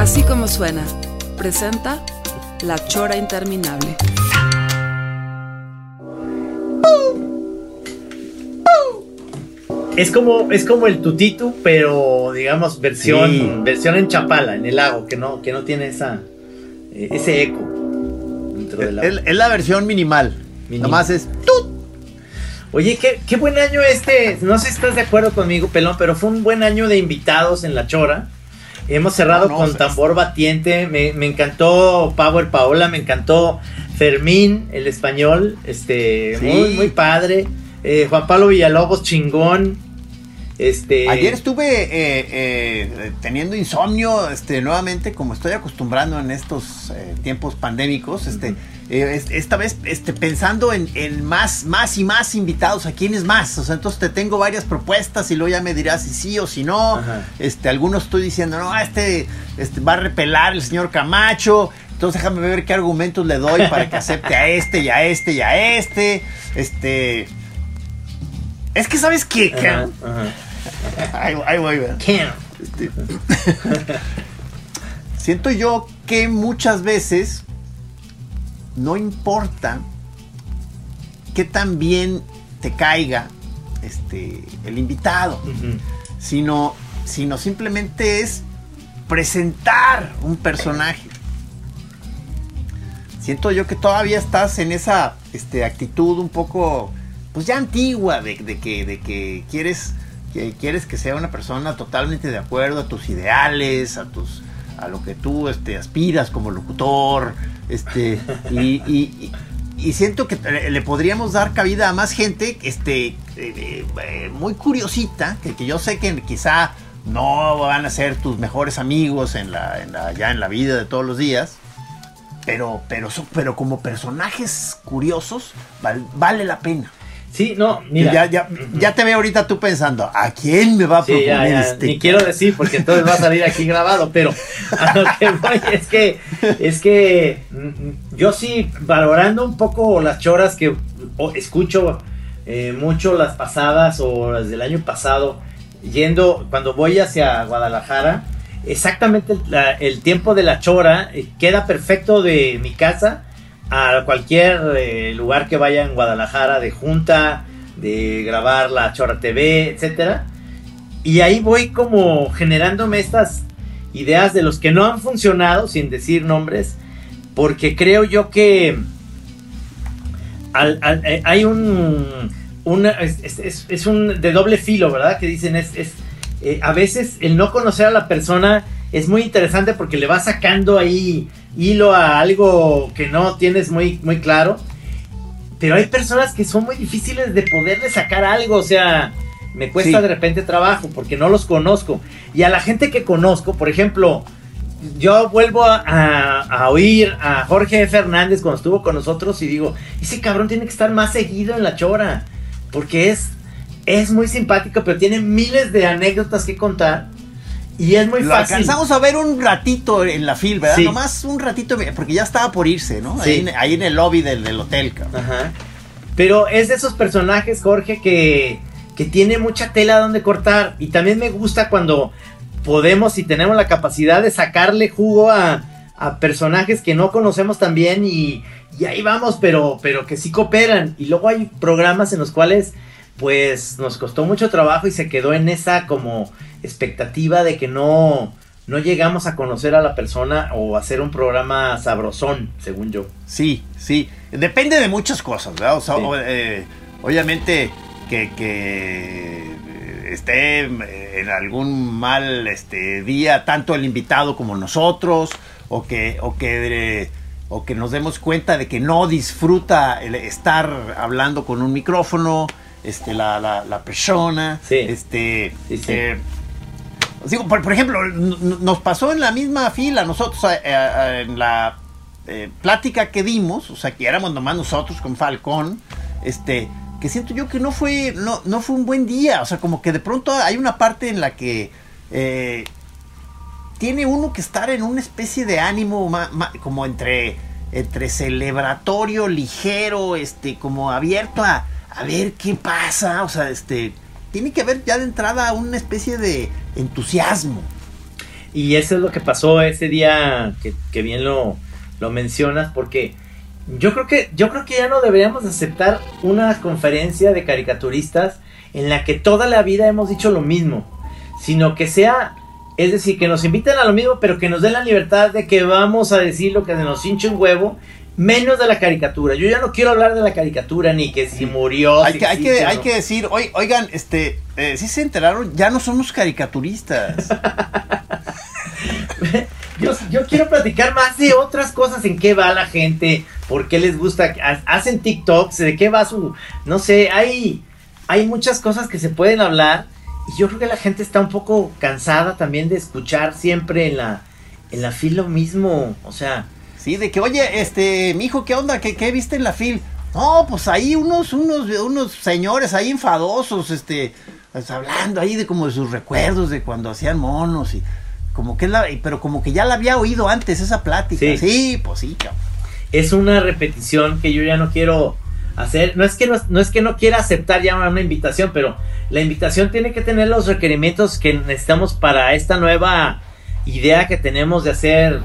Así como suena, presenta La Chora Interminable. Es como, es como el tutitu, pero digamos versión, Sí. versión en Chapala, en el lago, que no, que no tiene esa, eh, ese eco dentro del lago. Es, es la versión minimal. Minimal. Nomás es tut. Oye, qué, qué buen año este. No sé si estás de acuerdo conmigo, Pelón, pero fue un buen año de invitados en La Chora. Hemos cerrado No, no, con tambor batiente. Me, me encantó Power Paola, me encantó Fermín, el español. Este, Sí. muy, muy padre. Eh, Juan Pablo Villalobos, chingón. Este. Ayer estuve eh, eh, teniendo insomnio, este, nuevamente, como estoy acostumbrando en estos eh, tiempos pandémicos, este, es- esta vez, este, pensando en, en más, más y más invitados, ¿a quiénes más? O sea, entonces te tengo varias propuestas y luego ya me dirás si sí o si no. Ajá. Este, algunos estoy diciendo, no, este, este va a repelar el señor Camacho. Entonces déjame ver qué argumentos le doy para que acepte a este y a este y a este. Este. Es que sabes qué, Ajá, ajá. Cam. Este, siento yo que muchas veces no importa qué tan bien te caiga este, el invitado, sino, sino simplemente es presentar un personaje. Siento yo que todavía estás en esa este, actitud un poco, pues ya antigua, de, de que, de que quieres, que quieres que sea una persona totalmente de acuerdo a tus ideales, a tus a lo que tú este, aspiras como locutor, este, y, siento que le podríamos dar cabida a más gente este, eh, eh, muy curiosita, que, que yo sé que quizá no van a ser tus mejores amigos en la, en la- ya en la vida de todos los días, pero, pero, pero como personajes curiosos val- vale la pena. Sí, no, mira. ya, ya, ya te veo ahorita tú pensando, ¿a quién me va a Sí, proponer ya, ya, este? Ni quiero decir porque entonces va a salir aquí grabado, pero a lo que voy es que, es que mm, yo sí, valorando un poco las choras que escucho eh, mucho las pasadas o las del año pasado, yendo, cuando voy hacia Guadalajara, exactamente el, la- el tiempo de la chora eh, queda perfecto de mi casa a cualquier eh, lugar que vaya en Guadalajara de junta, de grabar la Chora TV, etcétera. Y ahí voy como generándome estas ideas de los que no han funcionado, sin decir nombres, porque creo yo que al- eh, hay un, es, un de doble filo, ¿verdad? Que dicen es, es, eh, a veces el no conocer a la persona es muy interesante porque le va sacando ahí hilo a algo que no tienes muy, muy claro. Pero hay personas que son muy difíciles de poderle sacar algo, o sea, me cuesta Sí. de repente trabajo porque no los conozco. Y a la gente que conozco, por ejemplo, yo vuelvo a, a- a oír a Jorge Fernández cuando estuvo con nosotros y digo, ese cabrón tiene que estar más seguido en la chora, porque es, es muy simpático, pero tiene miles de anécdotas que contar. Y es muy Lo fácil. alcanzamos a ver un ratito en la fil, ¿verdad? Sí. Nomás un ratito, porque ya estaba por irse, ¿no? Sí. Ahí, en- ahí en el lobby del, del hotel, cabrón. Ajá. Pero es de esos personajes, Jorge, que, que tiene mucha tela donde cortar. Y también me gusta cuando podemos y tenemos la capacidad de sacarle jugo a, a personajes que no conocemos tan bien y, y ahí vamos, pero, pero que sí cooperan. Y luego hay programas en los cuales pues nos costó mucho trabajo y se quedó en esa como expectativa de que no, no llegamos a conocer a la persona o hacer un programa sabrosón, según yo. Sí, sí. Depende de muchas cosas, ¿verdad? O sea, Sí. o- eh, obviamente que, que, eh, esté en algún mal este, día tanto el invitado como nosotros, o que, o que, eh, o que nos demos cuenta de que no disfruta el estar hablando con un micrófono. Este, la, la, la persona, Sí. este, Sí, eh, digo, por, por ejemplo, nos pasó en la misma fila nosotros eh, eh, en la plática que dimos, o sea, que éramos nomás nosotros con Falcón, este, que siento yo que no fue, no, no fue un buen día, o sea, como que de pronto hay una parte en la que tiene uno que estar en una especie de ánimo ma- ma- como entre, entre celebratorio, ligero, este, como abierto a, a ver qué pasa, o sea, este, tiene que haber ya de entrada una especie de entusiasmo. Y eso es lo que pasó ese día que, bien lo, lo mencionas, porque yo creo que yo creo que ya no deberíamos aceptar una conferencia de caricaturistas en la que toda la vida hemos dicho lo mismo, sino que sea, es decir, que nos inviten a lo mismo, pero que nos den la libertad de que vamos a decir lo que se nos hinche un huevo, menos de la caricatura. Yo ya no quiero hablar de la caricatura ni que si murió. hay, si que, hay, que, hay que decir, "Oi- oigan, este, eh, si se enteraron, ya no somos caricaturistas. Yo, yo quiero platicar más de otras cosas, en qué va la gente, por qué les gusta, ha- hacen TikToks, de qué va su, no sé, hay, hay muchas cosas que se pueden hablar y yo creo que la gente está un poco cansada también de escuchar siempre en la, en la fila lo mismo, o sea, Sí, de que, oye, este, mijo, ¿qué onda? ¿Qué, qué viste en la fil? No, pues ahí unos, unos, unos señores ahí enfadosos, este, pues, hablando ahí de como de sus recuerdos de cuando hacían monos y como que es la, pero como que ya la había oído antes esa plática. Sí. Sí, pues sí, cabrón. es una repetición que yo ya no quiero hacer. No es que no, no es que no quiera aceptar ya una invitación, pero la invitación tiene que tener los requerimientos que necesitamos para esta nueva idea que tenemos de hacer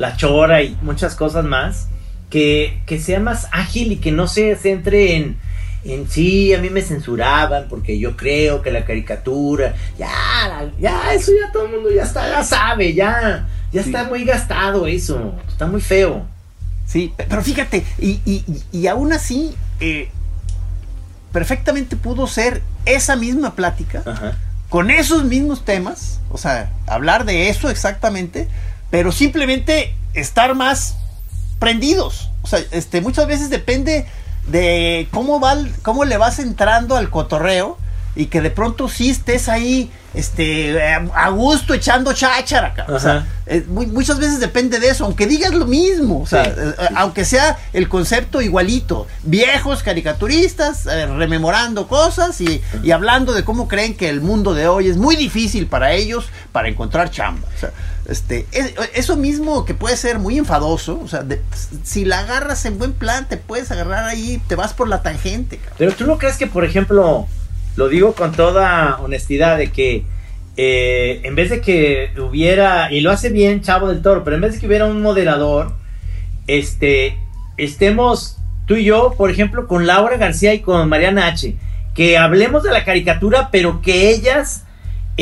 la chora y muchas cosas más. Que, que sea más ágil y que no se centre en, en sí, a mí me censuraban porque yo creo que la caricatura, ya, ya, eso ya todo el mundo ya está, ya sabe, ya, ya Sí. está muy gastado eso, está muy feo. Sí, pe- pero fíjate, y, y, y- y aún así, eh, perfectamente pudo ser esa misma plática Ajá. con esos mismos temas, o sea, hablar de eso exactamente, pero simplemente estar más prendidos. O sea, este, muchas veces depende de cómo va, cómo le vas entrando al cotorreo y que de pronto sí estés ahí, este, a gusto echando cháchara. O sea, eh, mu- muchas veces depende de eso, aunque digas lo mismo, o sea, Sí, eh, aunque sea el concepto igualito, viejos caricaturistas eh, rememorando cosas y, y hablando de cómo creen que el mundo de hoy es muy difícil para ellos para encontrar chamba. O sea, este, es- eso mismo que puede ser muy enfadoso, o sea, si la agarras en buen plan, te puedes agarrar ahí, te vas por la tangente. Pero tú no crees que, por ejemplo, lo digo con toda honestidad, de que eh, en vez de que hubiera, y lo hace bien Chavo del Toro, pero en vez de que hubiera un moderador, este, estemos tú y yo, por ejemplo, con Laura García y con Mariana H., que hablemos de la caricatura, pero que ellas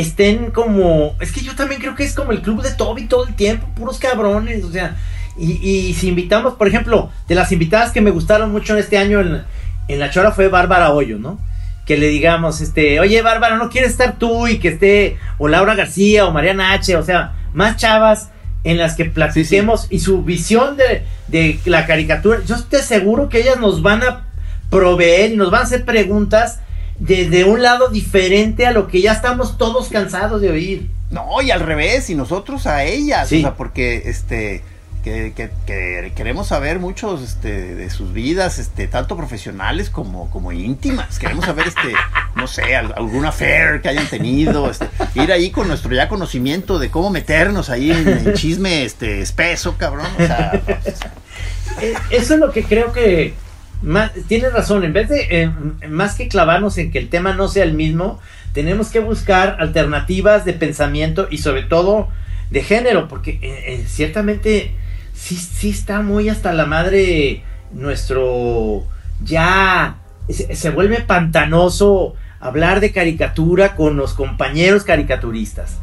estén como, es que yo también creo que es como el club de Toby todo el tiempo, puros cabrones, o sea, y, y si invitamos, por ejemplo, de las invitadas que me gustaron mucho en este año en, en la Chora fue Bárbara Hoyo, ¿no? Que le digamos, este, oye Bárbara, ¿no quieres estar tú y que esté, o Laura García o Mariana H., o sea, más chavas en las que platiquemos y su visión de, de la caricatura, yo te aseguro que ellas nos van a proveer y nos van a hacer preguntas desde un lado diferente a lo que ya estamos todos cansados de oír. No, y al revés, y nosotros a ellas, Sí. o sea, porque este que, que- que queremos saber muchos este, de sus vidas, este, tanto profesionales como, como íntimas. Queremos saber, este, no sé, al- algún affair que hayan tenido, este, ir ahí con nuestro ya conocimiento de cómo meternos ahí en, en chisme este espeso, cabrón. O sea, Eh, Eso es lo que creo que más, tienes razón, en vez de eh, más que clavarnos en que el tema no sea el mismo, tenemos que buscar alternativas de pensamiento y sobre todo de género, porque eh, eh, ciertamente sí, sí está muy hasta la madre nuestro ya se, se vuelve pantanoso hablar de caricatura con los compañeros caricaturistas.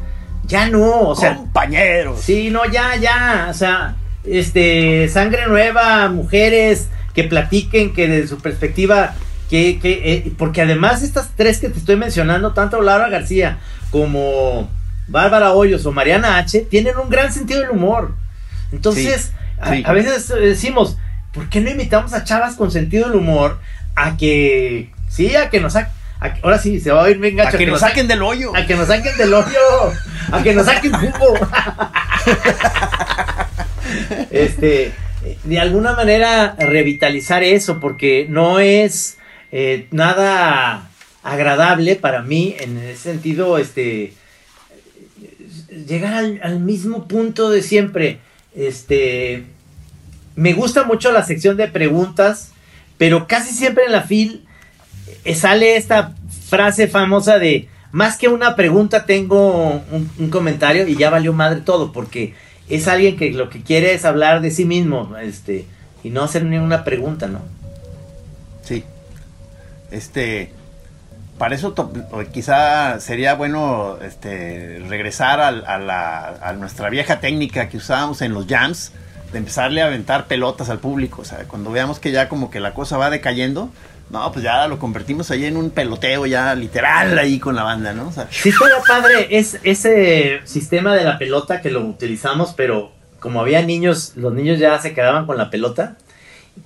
Ya no, o sea, compañeros. Sí, no, ya, ya, o sea, este, sangre nueva, mujeres que platiquen, que desde su perspectiva, que, que, eh, porque además estas tres que te estoy mencionando, tanto Laura García como Bárbara Hoyos o Mariana H., tienen un gran sentido del humor. Entonces, a- sí. A, veces decimos, ¿por qué no invitamos a chavas con sentido del humor a que, sí, a que nos, a que- ahora sí, se va a oír bien A gacho. que nos saquen del hoyo. A que nos saquen del hoyo. A que nos saquen jugo. este, de alguna manera revitalizar eso, porque no es eh, nada agradable para mí en ese sentido, este, llegar al, mismo punto de siempre. Este, me gusta mucho la sección de preguntas, pero casi siempre en la fil eh, sale esta frase famosa de más que una pregunta tengo un, un comentario y ya valió madre todo porque es alguien que lo que quiere es hablar de sí mismo este y no hacer ninguna pregunta no Sí. Este. Para eso quizá sería bueno este, regresar a, la- a nuestra vieja técnica que usábamos en los jams, de empezarle a aventar pelotas al público. O sea, cuando veamos que ya como que la cosa va decayendo, no, pues ya lo convertimos ahí en un peloteo ya literal ahí con la banda, ¿no? Sí estaría padre es ese sistema de la pelota que lo utilizamos pero como había niños los niños ya se quedaban con la pelota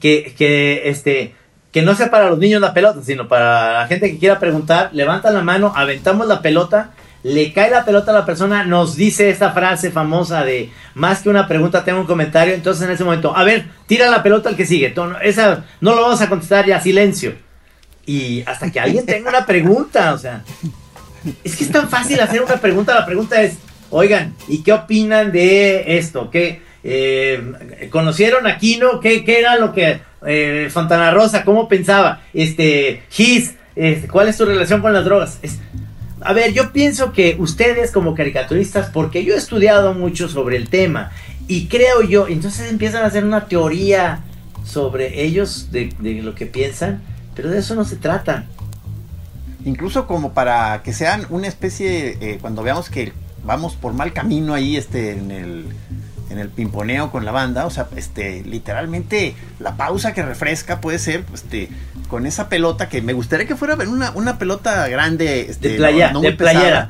que, que este que no sea para los niños la pelota, sino para la gente que quiera preguntar, levanta la mano, aventamos la pelota, le cae la pelota a la persona, nos dice esta frase famosa de más que una pregunta, tengo un comentario, entonces en ese momento, a ver, tira la pelota al que sigue, esa no lo vamos a contestar ya, silencio. Y hasta que alguien tenga una pregunta, o sea, es que es tan fácil hacer una pregunta, la pregunta es, oigan, ¿y qué opinan de esto? ¿Qué, eh, ¿Conocieron a Kino? ¿Qué, qué era lo que eh, Fontana Rosa, cómo pensaba? Este, Gis, este, ¿cuál es tu relación con las drogas? Es- a ver, yo pienso que ustedes como caricaturistas, porque yo he estudiado mucho sobre el tema y creo yo, entonces empiezan a hacer una teoría sobre ellos de, lo que piensan, pero de eso no se trata. incluso como para que sean una especie, eh, cuando veamos que vamos por mal camino ahí este, en el en el pimponeo con la banda, o sea, este, literalmente la pausa que refresca puede ser, este, con esa pelota que me gustaría que fuera una, una pelota grande, este, De playa, no- no de playera.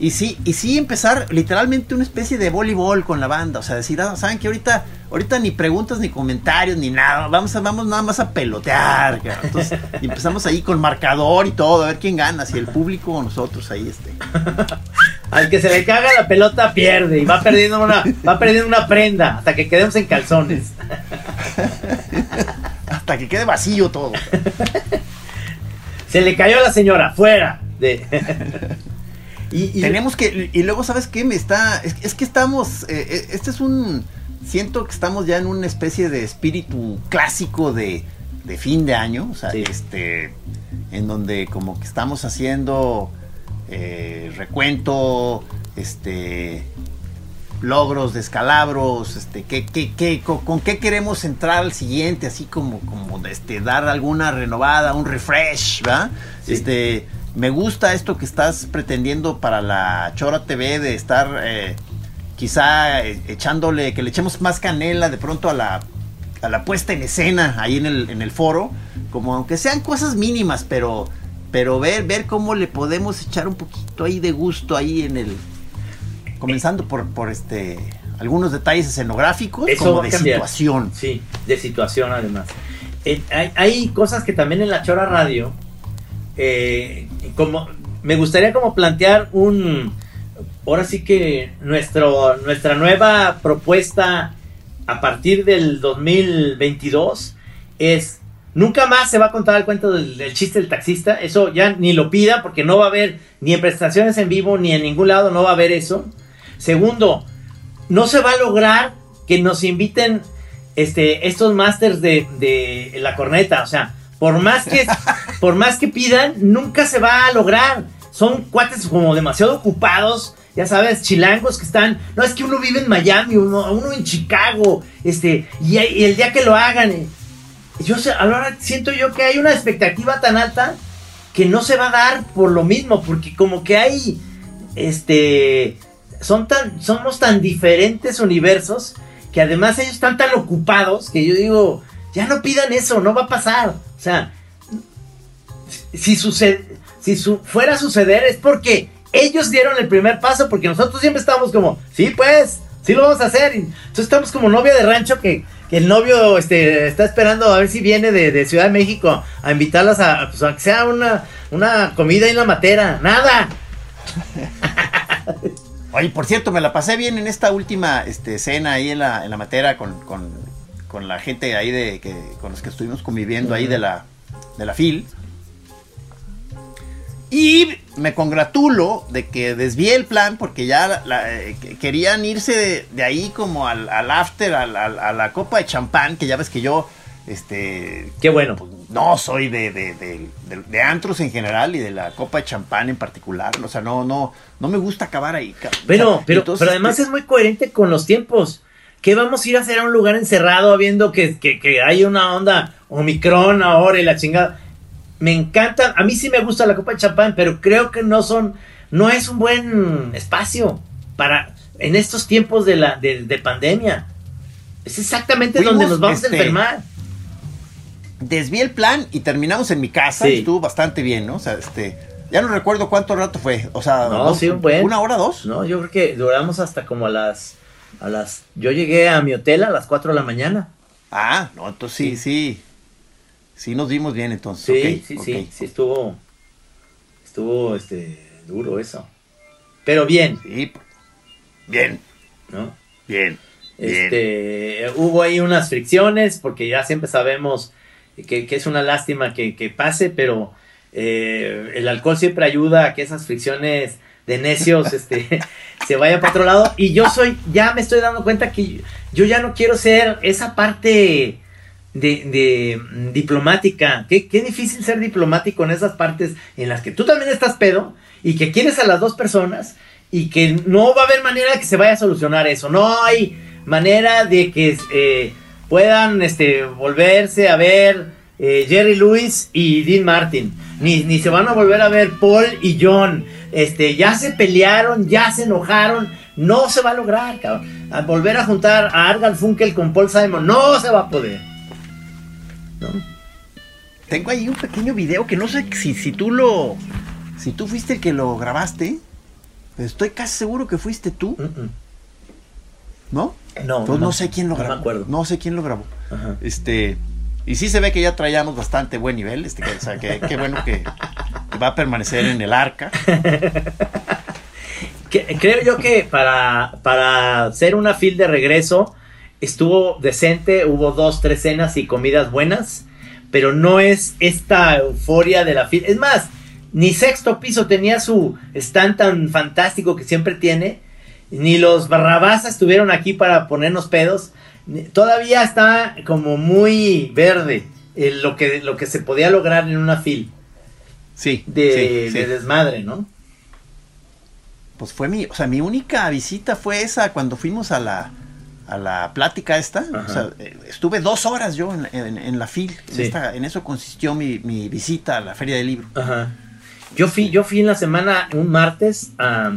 Y sí, y sí empezar literalmente una especie de voleibol con la banda. O sea, decir, ah, saben que ahorita, ahorita ni preguntas, ni comentarios, ni nada. Vamos a, vamos nada más a pelotear. cabrón. Entonces, y empezamos ahí con marcador y todo, a ver quién gana, si el público o nosotros ahí este. Al que se le caga la pelota pierde y va perdiendo una, va perdiendo una prenda hasta que quedemos en calzones. Hasta que quede vacío todo. Se le cayó a la señora, fuera. De... y, y- Tenemos que, y luego, ¿sabes qué? Me está, es, es que estamos, eh, eh, este es un, siento que estamos ya en una especie de espíritu clásico de, de fin de año, o sea, Sí. este, en donde como que estamos haciendo eh, recuento, este, logros, descalabros, este, ¿qué, qué, qué, con, con qué queremos entrar al siguiente, así como, como este, dar alguna renovada, un refresh, ¿verdad? Sí. Este, me gusta esto que estás pretendiendo para la Chora TV de estar eh, quizá eh, echándole, que le echemos más canela de pronto a la, a la puesta en escena ahí en el, en el foro, como aunque sean cosas mínimas, pero, pero ver, ver cómo le podemos echar un poquito ahí de gusto ahí en el, comenzando por, por este, algunos detalles escenográficos, Eso como de cambiar. situación. Sí, de situación además. Eh, hay, hay cosas que también en la Chora Radio, eh, como me gustaría como plantear un, ahora sí que nuestro, nuestra nueva propuesta a partir del 2022 es, nunca más se va a contar el cuento del, del chiste del taxista, eso ya ni lo pida porque no va a haber ni en prestaciones en vivo ni en ningún lado no va a haber eso. Segundo, no se va a lograr que nos inviten este, estos masters de, de la corneta. O sea, por más que por más que pidan, nunca se va a lograr. Son cuates como demasiado ocupados, ya sabes, chilangos que están. No, es que uno vive en Miami, uno, uno en Chicago, este, y, y el día que lo hagan. Yo sé, ahora siento yo que hay una expectativa tan alta que no se va a dar por lo mismo, porque como que hay este son tan somos tan diferentes universos que además ellos están tan ocupados que yo digo, ya no pidan eso, no va a pasar. O sea, si sucede si su- fuera a suceder es porque ellos dieron el primer paso porque nosotros siempre estamos como, sí, pues, sí lo vamos a hacer. Entonces estamos como novia de rancho que, que el novio este, está esperando a ver si viene de, Ciudad de México a invitarlas a, pues, que sea una, una comida en la matera, nada. Oye, por cierto, me la pasé bien en esta última este, escena ahí en la, en la matera con, con, con la gente ahí de que, con los que estuvimos conviviendo ahí de la, de la FIL. Y me congratulo de que desvié el plan porque ya la- la- eh, que- querían irse de, de ahí como al, al after, al- al- a la copa de champán, que ya ves que yo, este, Qué bueno. no soy de, de, de- antros en general y de la copa de champán en particular. O sea, no, no, no me gusta acabar ahí. Bueno, O sea, pero, entonces, pero además es muy coherente con los tiempos. ¿Qué vamos a ir a hacer a un lugar encerrado viendo que, que, que hay una onda Omicron ahora y la chingada? Me encanta, a mí sí me gusta la copa de champán, pero creo que no son, no es un buen espacio para, en estos tiempos de la, de, de pandemia. Es exactamente Fuimos, donde nos vamos este, a enfermar. desvié el plan y terminamos en mi casa Sí. y estuvo bastante bien, ¿no? O sea, este, ya no recuerdo cuánto rato fue. O sea, No, dos- sí, un buen. una hora, dos. No, yo creo que duramos hasta como a las, a las, yo llegué a mi hotel a las 4 de la mañana. Ah, no, entonces sí, sí. Sí, nos vimos bien entonces. Sí, sí, sí, sí estuvo, estuvo, este, duro eso. Pero bien, Sí, bien, ¿no? bien. bien. Este, hubo ahí unas fricciones porque ya siempre sabemos que, que es una lástima que, que pase, pero eh, el alcohol siempre ayuda a que esas fricciones de necios, este, se vayan para otro lado. Y yo soy, ya me estoy dando cuenta que yo ya no quiero ser esa parte de, mm, diplomática. Qué, qué difícil ser diplomático en esas partes en las que tú también estás pedo y que quieres a las dos personas y que no va a haber manera de que se vaya a solucionar eso. No hay manera de que eh, puedan este, volverse a ver eh, Jerry Lewis y Dean Martin. Ni, ni se van a volver a ver Paul y John. Este, ya se pelearon, ya se enojaron. No se va a lograr. A volver a juntar a Argal Funkel con Paul Simon. No se va a poder. ¿No? Tengo ahí un pequeño video que no sé si, si tú lo. Si tú fuiste el que lo grabaste. Estoy casi seguro que fuiste tú. ¿no? No, Pues no, no, sé quién lo no me grabó. acuerdo. No sé quién lo grabó. Ajá. Este. Y sí se ve que ya traíamos bastante buen nivel. Este, que, o sea, que, qué bueno que, que va a permanecer en el arca. Creo yo que para, para hacer una fil de regreso estuvo decente, hubo dos, tres cenas y comidas buenas, pero no es esta euforia de la fil. Es más, ni sexto piso tenía su stand tan fantástico que siempre tiene, ni los barrabás estuvieron aquí para ponernos pedos. Todavía está como muy verde eh, lo, que, lo que se podía lograr en una fil Sí. de, sí, sí. de desmadre, ¿no? Pues fue mi, o sea, mi única visita fue esa cuando fuimos a la, a la plática esta. O sea, eh, estuve dos horas yo en, en- en la FIL. En, Sí. esta- en eso consistió mi, mi visita a la Feria del Libro. Ajá. Yo fui, yo fui en la semana, un martes, a,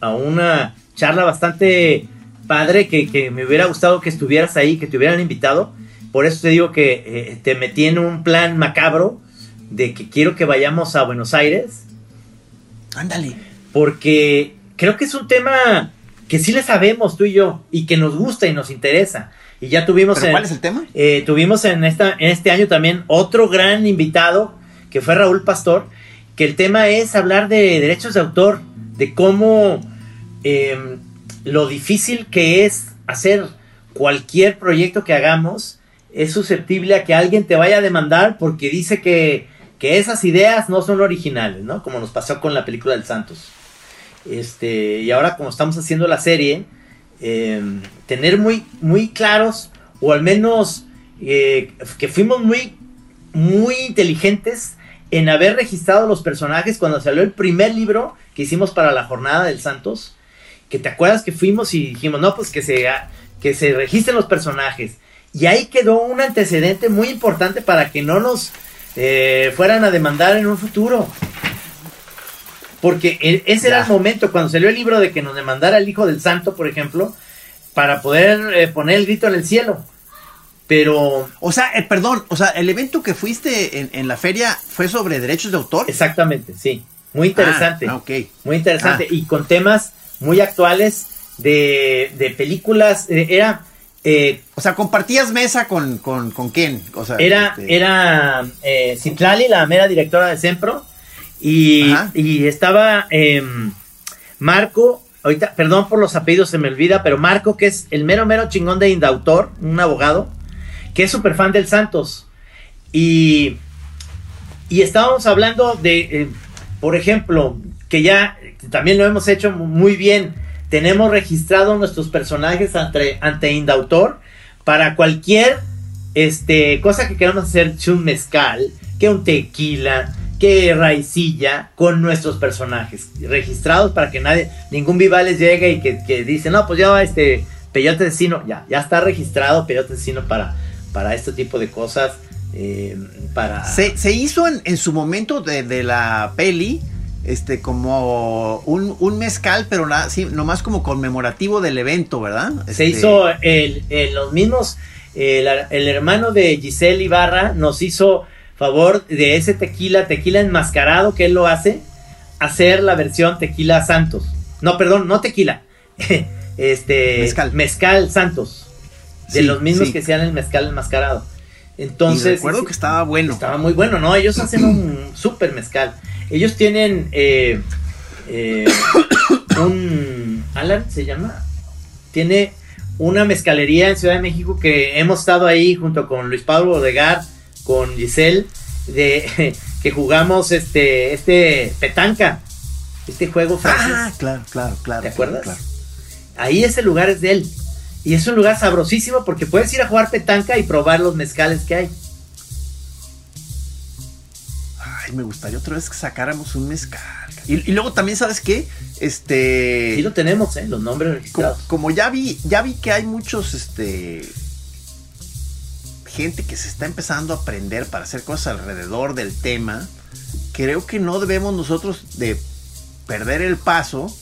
a una charla bastante padre que, que me hubiera gustado que estuvieras ahí, que te hubieran invitado. Por eso te digo que eh, te metí en un plan macabro de que quiero que vayamos a Buenos Aires, Ándale. porque creo que es un tema que sí le sabemos tú y yo, y que nos gusta y nos interesa. Y ya tuvimos ¿Pero en- cuál es el tema? eh, tuvimos en, esta, en este año también otro gran invitado, que fue Raúl Pastor, que el tema es hablar de derechos de autor, de cómo eh, lo difícil que es hacer cualquier proyecto que hagamos es susceptible a que alguien te vaya a demandar porque dice que, que esas ideas no son originales, ¿no? Como nos pasó con la película del Santos. Este, y ahora como estamos haciendo la serie, eh, tener muy, muy claros, o al menos eh, que fuimos muy, muy inteligentes en haber registrado los personajes cuando salió el primer libro que hicimos para la jornada del Santos, que te acuerdas que fuimos y dijimos, no, pues que se, que se registren los personajes. Y ahí quedó un antecedente muy importante para que no nos eh, fueran a demandar en un futuro. Porque e- ese era el momento, cuando salió el libro de que nos demandara el Hijo del Santo, por ejemplo, para poder eh, poner el grito en el cielo. Pero, O sea, eh, perdón, o sea, el evento que fuiste en, en la feria fue sobre derechos de autor. exactamente, sí. Muy interesante. Ah, ok. Muy interesante. Ah. Y con temas muy actuales de, de películas. eh, era. eh, O sea, compartías mesa con, con, con quién. O sea, era este, era eh, Citlali, la mera directora de Sempro, Y, estaba em, Marco, ahorita, perdón por los apellidos, se me olvida, pero Marco, que es el mero, mero chingón de Indautor, un abogado, que es súper fan del Santos. Y, y estábamos hablando de, eh, por ejemplo, que ya también lo hemos hecho muy bien. Tenemos registrados nuestros personajes ante, ante Indautor para cualquier este, cosa que queramos hacer, un mezcal, que un tequila, que raicilla, con nuestros personajes registrados para que nadie, ningún Vivales llegue y que, que dice, no, pues ya va este Peyote Asesino, ya, ya está registrado Peyote Asesino para, para este tipo de cosas. eh, para Se, se hizo en, en su momento de, de la peli, este, como un, un mezcal, pero nada, sí, nomás como conmemorativo del evento, ¿verdad? Se Este, hizo el, el- los mismos, el, el hermano de Giselle Ibarra nos hizo favor de ese tequila, tequila enmascarado que él lo hace, hacer la versión tequila Santos. No, perdón, no tequila. este Mezcal. mezcal Santos. De Sí, los mismos sí. que sean el mezcal enmascarado. y Entonces. recuerdo que estaba bueno. Estaba muy bueno, ¿no? Ellos hacen un super mezcal. Ellos tienen eh, eh, un... Alan se llama. Tiene una mezcalería en Ciudad de México que hemos estado ahí junto con Luis Pablo Odegar, con Giselle, de, que jugamos este, este petanca, este juego francés. Ah, claro, claro, claro. ¿Te acuerdas? claro. Ahí ese lugar es de él. Y es un lugar sabrosísimo porque puedes ir a jugar petanca y probar los mezcales que hay. Ay, me gustaría otra vez que sacáramos un mezcal. Y, y luego también, ¿sabes qué? Este. Sí lo tenemos, ¿eh? Los nombres como, registrados. como ya vi, ya vi que hay muchos, este. Gente que se está empezando a aprender para hacer cosas alrededor del tema. Creo que no debemos nosotros de perder el paso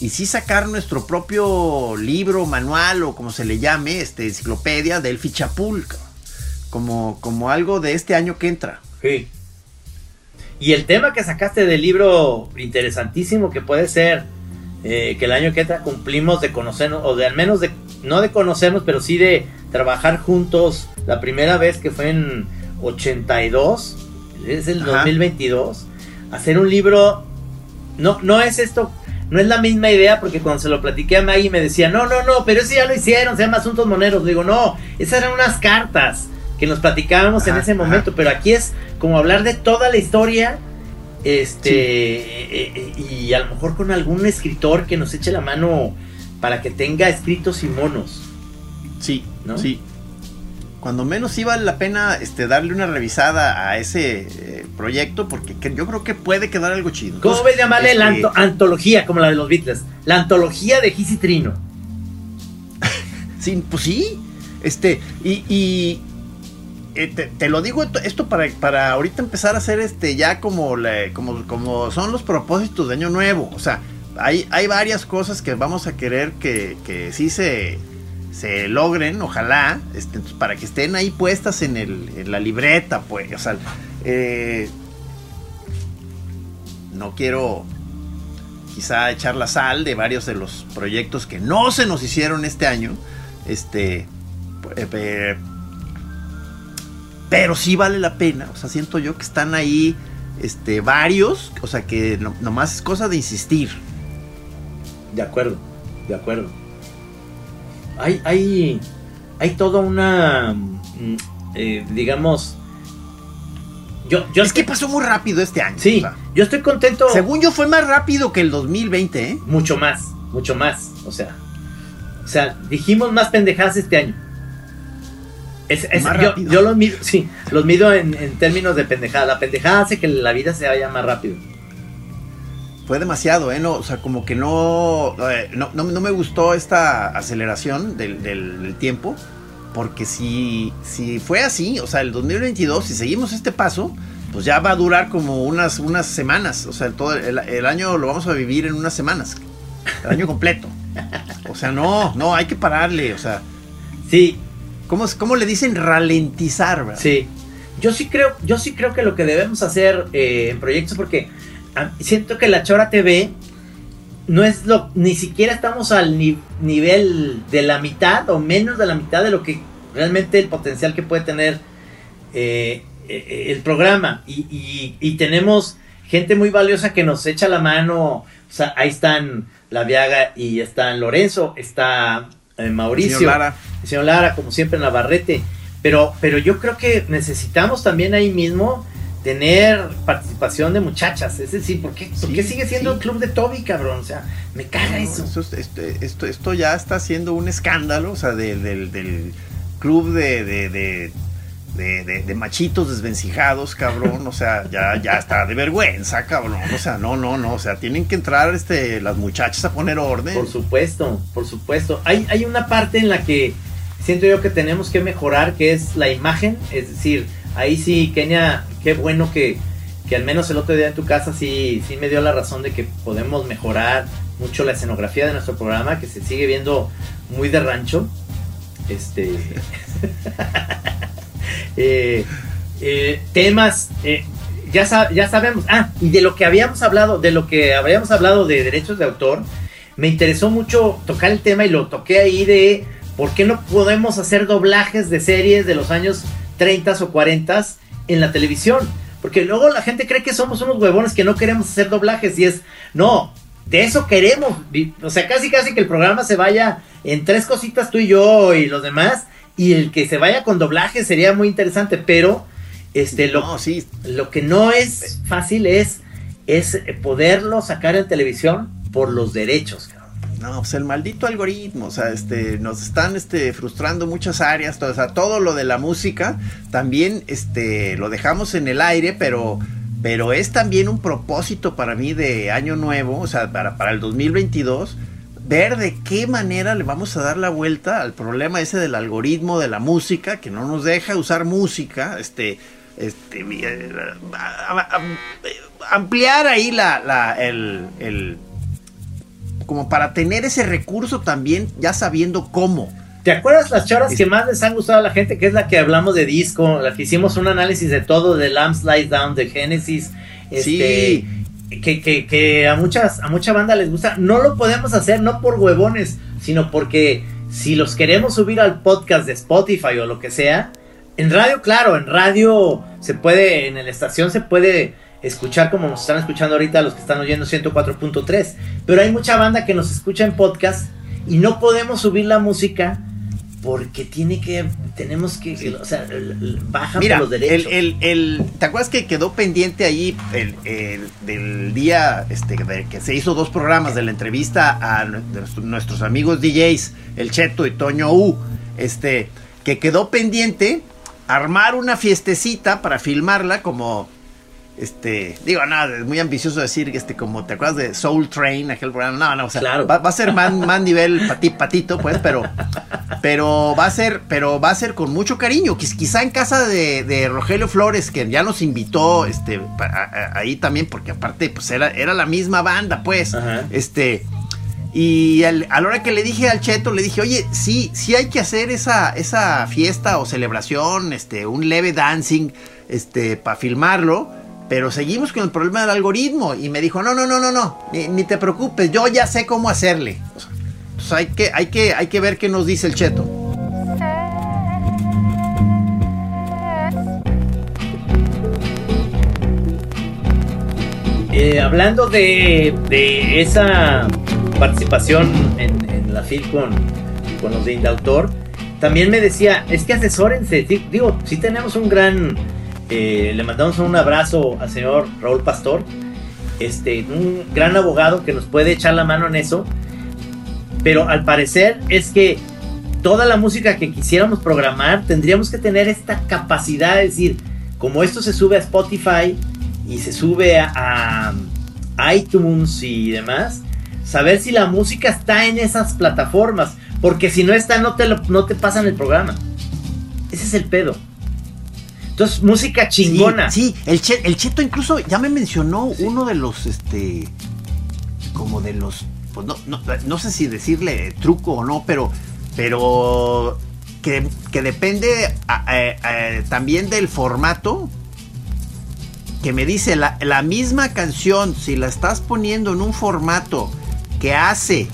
y sí sacar nuestro propio libro, manual o como se le llame, este, enciclopedia del Fichapul, como, como algo de este año que entra. Sí. Y el tema que sacaste del libro interesantísimo que puede ser eh, que el año que entra cumplimos de conocernos, o de al menos de, no de conocernos, pero sí de trabajar juntos. La primera vez que fue en 82, es el Ajá. 2022. Hacer un libro, no, no es esto, no es la misma idea, porque cuando se lo platiqué a Maggie me decía, no, no, no, pero eso ya lo hicieron, se llama Asuntos Moneros. Le digo, no, esas eran unas cartas que nos platicábamos en ese ajá. momento, pero aquí es como hablar de toda la historia. Este, eh, eh, y a lo mejor con algún escritor que nos eche la mano para que tenga escritos y monos. Sí, ¿No? sí. Cuando menos vale la pena este, darle una revisada a ese eh, proyecto porque que- yo creo que puede quedar algo chido. ¿Cómo ves llamarle la anto- antología, como la de los Beatles? La antología de Gis y Trino. Sí, pues sí. Este, y, y, eh, te, lo digo esto, para, para ahorita empezar a hacer este ya como, como, como son los propósitos de año nuevo. O sea, hay, hay varias cosas que vamos a querer que, que sí se, se logren, ojalá, este, entonces, para que estén ahí puestas en, el, en la libreta, pues. O sea, eh, no quiero quizá echar la sal de varios de los proyectos que no se nos hicieron este año. Este. eh, pero sí vale la pena. O sea, siento yo que están ahí. Este. varios. O sea que no- nomás es cosa de insistir. De acuerdo, de acuerdo. Hay, hay, hay toda una, mm, eh, digamos, yo, yo es que pasó muy rápido este año. sí, o sea, yo estoy contento. según yo fue más rápido que el 2020, ¿eh? mucho más, mucho más. O sea, o sea, dijimos más pendejadas este año. Es- es- Más yo, rápido. yo los mido, sí, los mido en, en términos de pendejada. La pendejada hace que la vida se vaya más rápido. Fue demasiado, ¿eh? No, o sea, como que no, eh, no, no- no me gustó esta aceleración del, del- del tiempo. Porque si, si fue así, o sea, el 2022, si seguimos este paso, pues ya va a durar como unas, unas semanas. O sea, todo el, el año lo vamos a vivir en unas semanas. El año completo. O sea, no, no, hay que pararle. O sea, Sí, ¿cómo, cómo le dicen ralentizar, verdad? Sí, yo sí creo, yo sí creo que lo que debemos hacer eh, en proyectos, porque ah, siento que la Chora TV no es lo, ni siquiera estamos al ni- nivel de la mitad o menos de la mitad de lo que realmente el potencial que puede tener eh, eh, el programa y, y- y tenemos gente muy valiosa que nos echa la mano. O sea, ahí están La Viaga y están Lorenzo, está eh, Mauricio. Señor Lara. el señor Lara, como siempre, en Navarrete. Pero, pero yo creo que necesitamos también ahí mismo tener participación de muchachas. Es decir, ¿por qué, por Sí, qué sigue siendo sí. el club de Toby, cabrón? O sea, me caga eso. Esto, esto, esto, esto ya está siendo un escándalo, o sea, de- del, del club de, de, de, de- de- de machitos desvencijados, cabrón, o sea, ya, ya está de vergüenza, cabrón, o sea, no, no, no, o sea, tienen que entrar este, las muchachas a poner orden. Por supuesto, por supuesto. Hay, hay una parte en la que siento yo que tenemos que mejorar, que es la imagen. Es decir, ahí sí, Kenia, qué bueno que, que al menos el otro día en tu casa sí, sí me dio la razón de que podemos mejorar mucho la escenografía de nuestro programa, que se sigue viendo muy de rancho. Este. eh, eh, temas. eh, ya, ya sabemos. Ah, y de lo que habíamos hablado, de lo que habríamos hablado de derechos de autor, me interesó mucho tocar el tema y lo toqué ahí de por qué no podemos hacer doblajes de series de los años 30 o 40 en la televisión. Porque luego la gente cree que somos unos huevones que no queremos hacer doblajes y es, no, de eso queremos. O sea, casi casi que el programa se vaya en tres cositas tú y yo y los demás y el que se vaya con doblaje sería muy interesante, pero este lo, no, sí, lo que no es fácil es, es poderlo sacar en televisión por los derechos. cabrón. No, pues el maldito algoritmo, o sea, este, nos están este, frustrando muchas áreas, todo, o sea, todo lo de la música también este, lo dejamos en el aire, pero, pero es también un propósito para mí de año nuevo, o sea, para, para el 2022, ver de qué manera le vamos a dar la vuelta al problema ese del algoritmo de la música, que no nos deja usar música, este, este, eh, ampliar ahí la, la, el, el como para tener ese recurso también, ya sabiendo cómo. ¿Te acuerdas las choras Es- que más les han gustado a la gente? Que es la que hablamos de disco, la que hicimos un análisis de todo, de Lamb Slide Down, de Genesis. Este, que, que, a muchas, a mucha banda les gusta. No lo podemos hacer, no por huevones, sino porque si los queremos subir al podcast de Spotify o lo que sea, en radio, claro, en radio se puede, en la estación se puede escuchar como nos están escuchando ahorita los que están oyendo 104.3. Pero hay mucha banda que nos escucha en podcast y no podemos subir la música porque tiene que, tenemos que, o sea, el- el- baja Mira, por los el, derechos. el, el- ¿te acuerdas que quedó pendiente ahí el, el- del día este, de que se hizo dos programas de la entrevista a nuestros amigos DJs, el Cheto y Toño U, este, que quedó pendiente armar una fiestecita para filmarla como este, digo, nada, es muy ambicioso decir, este, como, ¿te acuerdas de Soul Train, aquel programa? No, no, o sea, Claro. va, va a ser más, más nivel pati- patito, pues, pero, pero va a ser, pero va a ser con mucho cariño. Quiz- Quizá en casa de, de Rogelio Flores, que ya nos invitó, este, pa- a- a- ahí también, porque aparte, pues, era, era la misma banda, pues, Ajá. este, y al- a la hora que le dije al Cheto, le dije, oye, sí, sí hay que hacer esa, esa fiesta o celebración, este, un leve dancing, este, para filmarlo, pero seguimos con el problema del algoritmo. Y me dijo, no, no, no, no, no, ni, ni te preocupes, yo ya sé cómo hacerle. Pues hay que, hay que, hay que ver qué nos dice el Cheto. Eh, hablando de, de esa participación en, en la FIL con, con los de Indautor, también me decía, es que asesórense, digo, sí tenemos un gran, eh, le mandamos un abrazo al señor Raúl Pastor, este, un gran abogado que nos puede echar la mano en eso, pero al parecer es que toda la música que quisiéramos programar tendríamos que tener esta capacidad de decir, como esto se sube a Spotify y se sube a, iTunes y demás, saber si la música está en esas plataformas, porque si no está no te, no te pasan el programa. Ese es el pedo. Entonces, música chingona. Sí, sí, el, Che- el Cheto incluso ya me mencionó uno de los, este, como de los, pues no, no, no sé si decirle truco o no, pero, pero que, que depende a- a- a- también del formato. Que me dice la, la misma canción, si la estás poniendo en un formato que hace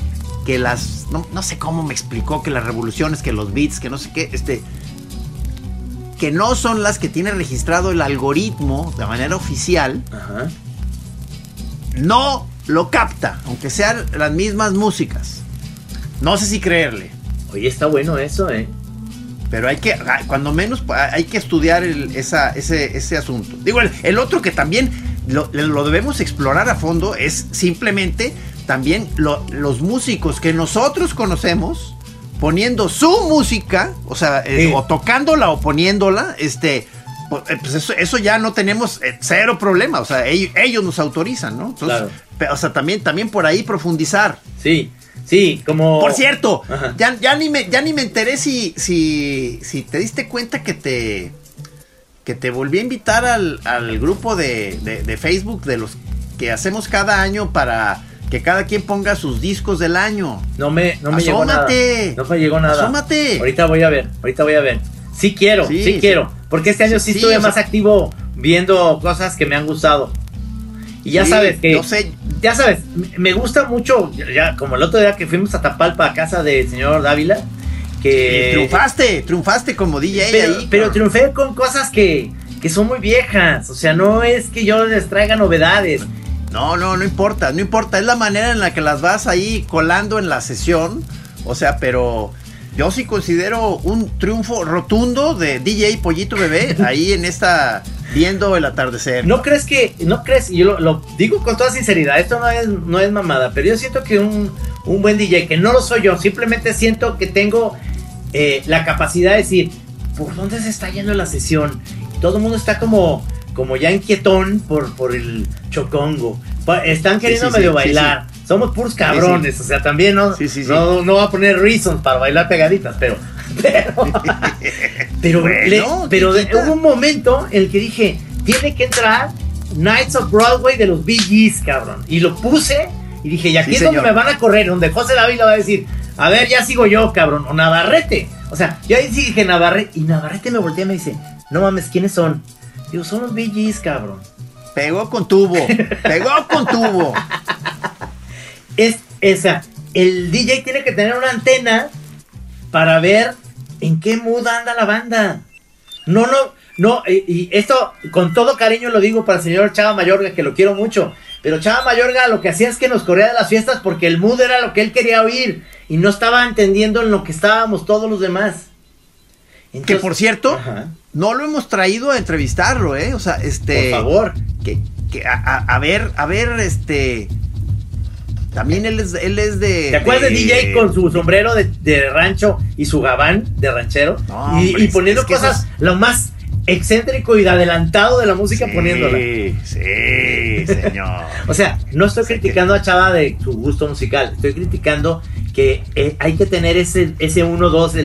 que las, no, no sé cómo me explicó, que las revoluciones, que los beats, que no sé qué, este, que no son las que tiene registrado el algoritmo de manera oficial, Ajá. no lo capta, aunque sean las mismas músicas. No sé si creerle. Oye, está bueno eso, ¿eh? Pero hay que, ah, cuando menos, pa- hay que estudiar el- esa, ese, ese asunto. Digo, el, el otro que también lo, lo debemos explorar a fondo es simplemente también lo- los músicos que nosotros conocemos poniendo su música, o sea, eh, Sí. o tocándola o poniéndola, este, pues eh, pues eso, eso ya no tenemos eh, cero problema, o sea, ellos, ellos nos autorizan, ¿no? Entonces, Claro. o sea, también, también por ahí profundizar. Sí, sí, como... Por cierto, Ajá. ya, ya ni me, ya ni me enteré si, si, si te diste cuenta que te, que te volví a invitar al, al grupo de, de- de Facebook de los que hacemos cada año para que cada quien ponga sus discos del año. No me, no me llegó nada. No me llegó nada. Asómate. Ahorita voy a ver, ahorita voy a ver. Sí quiero, sí, Sí, quiero. Porque este año sí, Sí, estuve o sea- más activo viendo cosas que me han gustado. Y ya Sí, sabes que... yo sé. Ya sabes, me- gusta mucho, ya como el otro día que fuimos a Tapalpa a casa del señor Dávila, que... Y triunfaste, triunfaste como DJ pero, ahí. pero triunfé con cosas que, que son muy viejas. O sea, no es que yo les traiga novedades. No, no, no importa, no importa. Es la manera en la que las vas ahí colando en la sesión. O sea, pero yo sí considero un triunfo rotundo de DJ Pollito Bebé ahí en esta viendo el atardecer. ¿No crees que, no crees, y yo lo, digo con toda sinceridad, esto no es, no es mamada, pero yo siento que un, un buen DJ, que no lo soy yo, simplemente siento que tengo eh, la capacidad de decir, ¿por dónde se está yendo la sesión? Todo el mundo está como, como ya inquietón por, por el chocongo. Están queriendo sí, sí, medio sí, bailar. Somos puros cabrones, o sea, también no, Sí, sí, sí. no, no va a poner reasons para bailar pegaditas, pero... Pero, pero, Bueno, le- pero hubo un momento en el que dije, tiene que entrar Knights of Broadway de los Bee Gees, cabrón. Y lo puse y dije, y aquí es donde me van a correr, donde José Dávila va a decir, a ver, ya sigo yo, cabrón, o Navarrete. O sea, yo ahí sí dije Navarrete, y Navarrete me voltea y me dice, no mames, ¿quiénes son? Digo, son los Gees, cabrón. Pegó con tubo, pegó con tubo. Es esa, el DJ tiene que tener una antena para ver en qué mood anda la banda. No, no, no, y, y esto con todo cariño lo digo para el señor Chava Mayorga, que lo quiero mucho. Pero Chava Mayorga lo que hacía es que nos corría de las fiestas porque el mood era lo que él quería oír y no estaba entendiendo en lo que estábamos todos los demás. Que por cierto, Ajá. no lo hemos traído a entrevistarlo, ¿eh? O sea, este. por favor. Que, que a, a- a ver, a ver, este. También él es, él es de. ¿Te acuerdas de DJ con su sombrero de, de rancho y su gabán de ranchero? No, y, hombre, y poniendo es que cosas lo más excéntrico y adelantado de la música Sí, poniéndola. Sí, señor. O sea, no estoy criticando a Chava de su gusto musical, estoy criticando que eh, hay que tener ese ese 1-2 del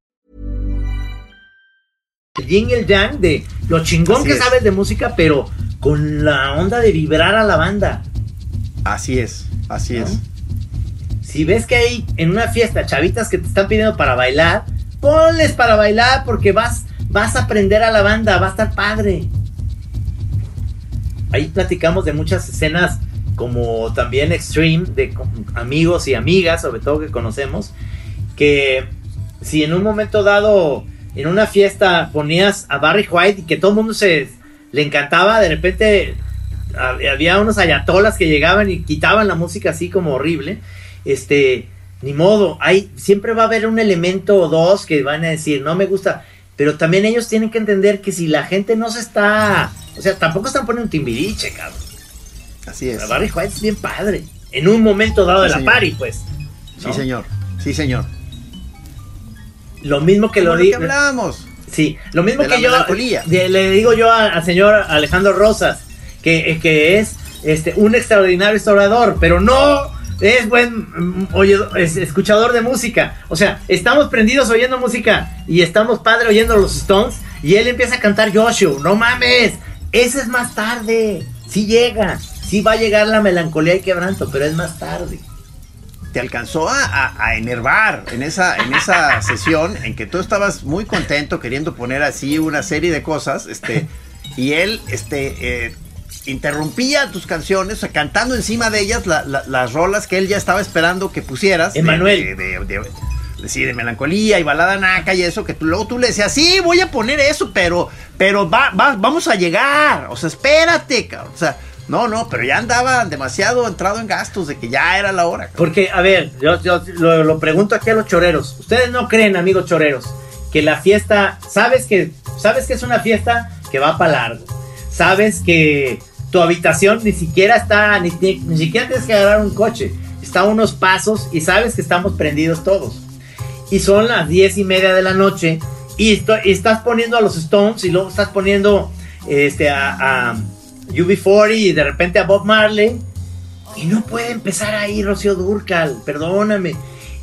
today. yin y el yang de lo chingón Así que es. sabes de música, pero con la onda de vibrar a la banda. Así es, así es. Si ves que hay en una fiesta chavitas que te están pidiendo para bailar, ponles para bailar porque vas, vas a aprender a la banda, va a estar padre. Ahí platicamos de muchas escenas como también extreme, de amigos y amigas, sobre todo que conocemos, que si en un momento dado, en una fiesta, ponías a Barry White y que todo el mundo se le encantaba, de repente hab- había unos ayatolas que llegaban y quitaban la música así como horrible. Este, ni modo, hay, siempre va a haber un elemento o dos que van a decir, no me gusta. Pero también ellos tienen que entender que si la gente no se está. O sea, tampoco están poniendo un timbiriche, cabrón. Así es. Barry White es bien padre. En un momento dado de la señor. party, pues. Sí, señor. Sí, señor. Lo mismo que lo digo. que hablábamos. Sí, lo mismo De que la yo de- le digo yo al señor Alejandro Rosas, que, que es este un extraordinario restaurador, pero no es buen mm, oye, es escuchador de música. O sea, estamos prendidos oyendo música y estamos padre oyendo los Stones y él empieza a cantar Joshua. No mames, ese es más tarde. sí llega, sí va a llegar la melancolía y quebranto, pero es más tarde. Te alcanzó a, a- a enervar en esa, en esa sesión en que tú estabas muy contento queriendo poner así una serie de cosas, este, y él, este, eh, interrumpía tus canciones, o sea, cantando encima de ellas la- la- las rolas que él ya estaba esperando que pusieras. Emanuel. De, de- de- de- sí, de melancolía y balada naca y eso, que tú, luego tú le decías, sí, voy a poner eso, pero, pero va, va- vamos a llegar, o sea, espérate, cabrón. O sea, no, no, pero ya andaba demasiado entrado en gastos de que ya era la hora. Porque, a ver, yo, yo lo, lo pregunto aquí a los choreros. ¿Ustedes no creen, amigos choreros, que la fiesta, sabes que, sabes que es una fiesta que va para largo? Sabes que tu habitación ni siquiera está, ni, ni- siquiera tienes que agarrar un coche. Está a unos pasos y sabes que estamos prendidos todos. Y son las diez y media de la noche y, esto- y estás poniendo a los Stones y luego estás poniendo este, a UB40 y de repente a Bob Marley. Y no puede empezar ahí Rocío Durcal, perdóname.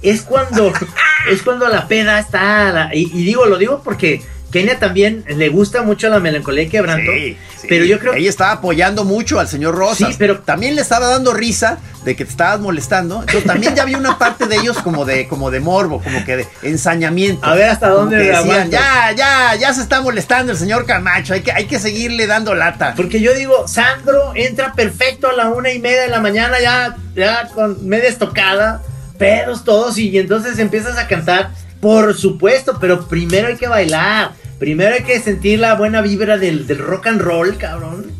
Es cuando, es cuando la peda está. la- y, y digo, lo digo porque Kenia también le gusta mucho la melancolía y quebranto. Sí, sí. Pero yo creo Ella estaba apoyando mucho al señor Rosas. Sí, pero- también le estaba dando risa de que te estabas molestando. Entonces también ya había una parte de ellos como de, como de morbo, como que de ensañamiento. A ver hasta dónde que decían, ya, ya, ya se está molestando el señor Camacho. Hay que, hay que seguirle dando lata. Porque yo digo, Sandro entra perfecto a la una y media de la mañana, ya, ya con media estocada, pedos todos, y entonces empiezas a cantar. Por supuesto, pero primero hay que bailar. Primero hay que sentir la buena vibra del, del rock and roll, cabrón.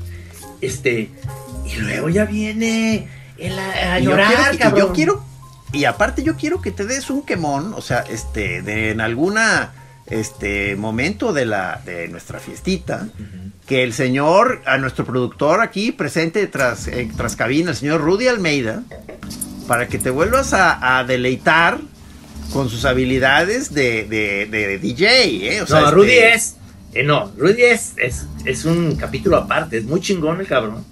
Este. Y luego ya viene el a, a Y yo llorar, quiero que- y cabrón. yo quiero, y aparte yo quiero que te des un quemón, o sea, este, de en alguna este momento de la de nuestra fiestita, que el señor, a nuestro productor aquí presente tras, eh, tras cabina, el señor Rudy Almeida, para que te vuelvas a, a deleitar con sus habilidades de, de- de DJ, ¿eh? O sea, no, este, Rudy es. eh, no, Rudy es, es, es un capítulo aparte, es muy chingón el cabrón.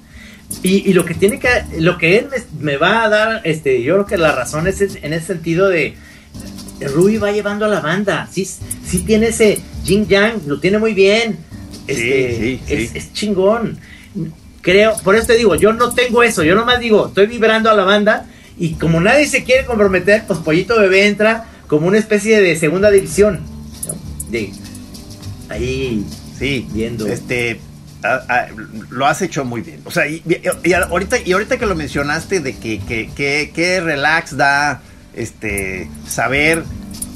Y, y lo que tiene que, lo que él me, me va a dar, este, yo creo que la razón es en ese sentido de Rudy va llevando a la banda, sí, sí tiene ese Jin Yang, lo tiene muy bien, este, sí, sí. Es, es chingón. Creo, por eso te digo, yo no tengo eso, yo nomás digo, estoy vibrando a la banda y como nadie se quiere comprometer, pues Pollito Bebé entra como una especie de segunda división. De ahí Sí, Viendo. Este, a- a- lo has hecho muy bien. O sea, y, y- y ahorita, y ahorita que lo mencionaste de que, que, que- que relax da este saber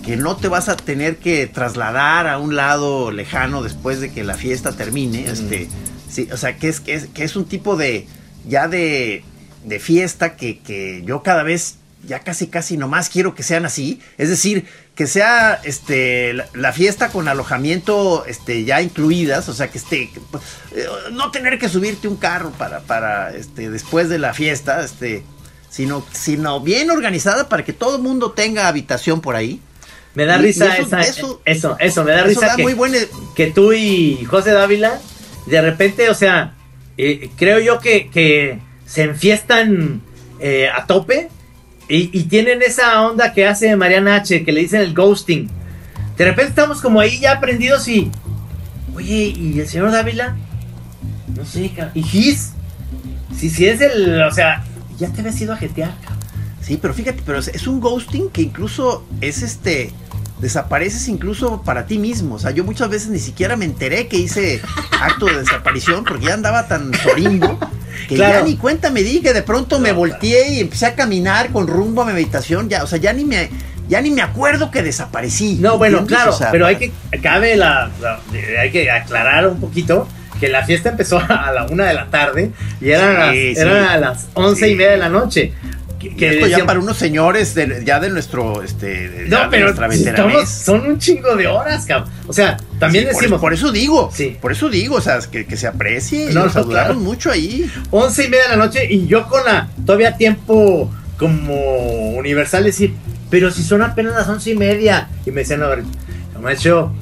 que no te vas a tener que trasladar a un lado lejano después de que la fiesta termine. Este, sí, o sea, que es, que es, que es un tipo de ya de, de fiesta que, que yo cada vez ya casi casi nomás quiero que sean así. Es decir, que sea este la, la fiesta con alojamiento este ya incluidas, o sea que esté eh, no tener que subirte un carro para para este después de la fiesta, este sino sino bien organizada para que todo el mundo tenga habitación por ahí. me da Y- y risa eso- esa- eso- eso, eso, me da Eso risa da que, muy buena que tú y José Dávila, de repente, o sea, eh, creo yo que, que se enfiestan eh, a tope y, tienen esa onda que hace Mariana H, que le dicen el ghosting. De repente estamos como ahí ya aprendidos y, oye, ¿y el señor Dávila? No sé, ¿y Gis? Si, si es el, o sea, ya te habías ido a jetear. Sí, pero fíjate, pero es un ghosting que incluso es este. Desapareces incluso para ti mismo. O sea, yo muchas veces ni siquiera me enteré que hice acto de desaparición porque ya andaba tan sorimbo que Claro. ya ni cuenta me di que de pronto me volteé y empecé a caminar con rumbo a mi habitación. Ya, o sea, ya ni me, ya ni me acuerdo que desaparecí. No, bueno, ¿entiendes? claro, O sea, pero hay que, cabe la, la- hay que aclarar un poquito que la fiesta empezó a la una de la tarde y eran, Sí, las, sí. eran a las once y media de la noche. Que, esto ya para unos señores de- ya de nuestro, este, No, pero nuestra estamos- son un chingo de horas, cabrón. O sea, también Sí, decimos Por, eso digo, Sí. por eso digo, o sea, que, que se aprecie. No, No, nos no, claro. mucho ahí. once y media de la noche y yo con la todavía tiempo como universal decir, pero si son apenas las once y media. Y me decían, ver, macho,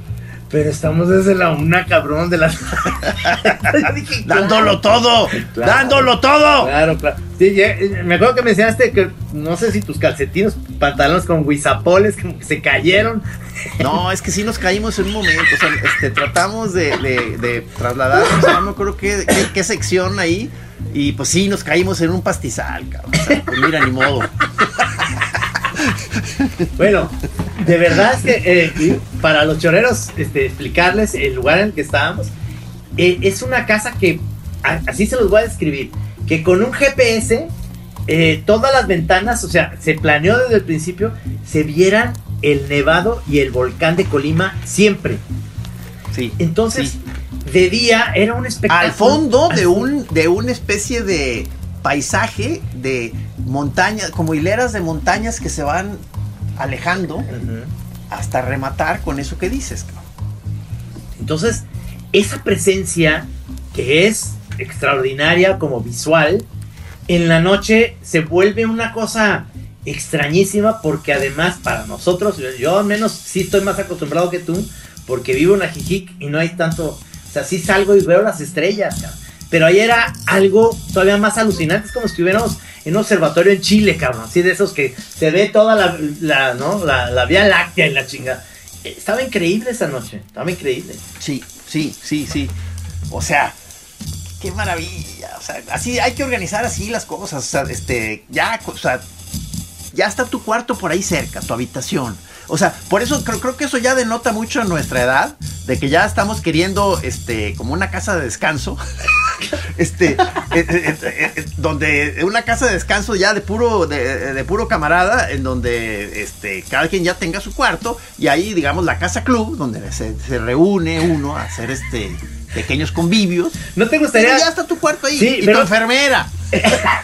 pero estamos desde la una, cabrón, de las... Dije, Dándolo todo, Claro. dándolo todo. Claro, claro. Sí, ya, eh, me acuerdo que me enseñaste que no sé si tus calcetines, pantalones con guisapoles como que se cayeron. No, es que sí nos caímos en un momento. O sea, este, tratamos de, de, de trasladarnos, a no me acuerdo qué, qué, qué sección ahí, Y pues sí, nos caímos en un pastizal, cabrón. O sea, pues mira, ni modo. Bueno, de verdad es que eh, para los choreros este, explicarles el lugar en el que estábamos, eh, es una casa que, a- así se los voy a describir, que con un GPS, eh, todas las ventanas, o sea, se planeó desde el principio, se vieran el nevado y el volcán de Colima siempre. Sí. Entonces, Sí. de día era un espectáculo. al fondo de un de una especie de paisaje de montañas, como hileras de montañas que se van alejando hasta rematar con eso que dices. cabrón. Entonces, esa presencia que es extraordinaria como visual, en la noche se vuelve una cosa extrañísima porque además para nosotros, yo al menos sí estoy más acostumbrado que tú, porque vivo en Ajijic y no hay tanto, o sea, sí salgo y veo las estrellas, cabrón. Pero ahí era algo todavía más alucinante, es como si estuviéramos en un observatorio en Chile, cabrón, así de esos que se ve toda la, ¿no? la Vía Láctea y la chinga. Eh, Estaba increíble esa noche, estaba increíble. Sí, sí, sí, sí. O sea, qué maravilla. O sea, así hay que organizar así las cosas. O sea, este, ya, o sea, ya está tu cuarto por ahí cerca, tu habitación. O sea, por eso creo, creo que eso ya denota mucho nuestra edad, de que ya estamos queriendo, este, como una casa de descanso. este, eh, eh, eh, donde una casa de descanso ya de puro, de, de puro camarada, en donde, este, cada quien ya tenga su cuarto y ahí, digamos, la casa club, donde se, se reúne uno a hacer, este, pequeños convivios. ¿No te Pero gustaría? ya está tu cuarto ahí Sí, y pero- tu enfermera.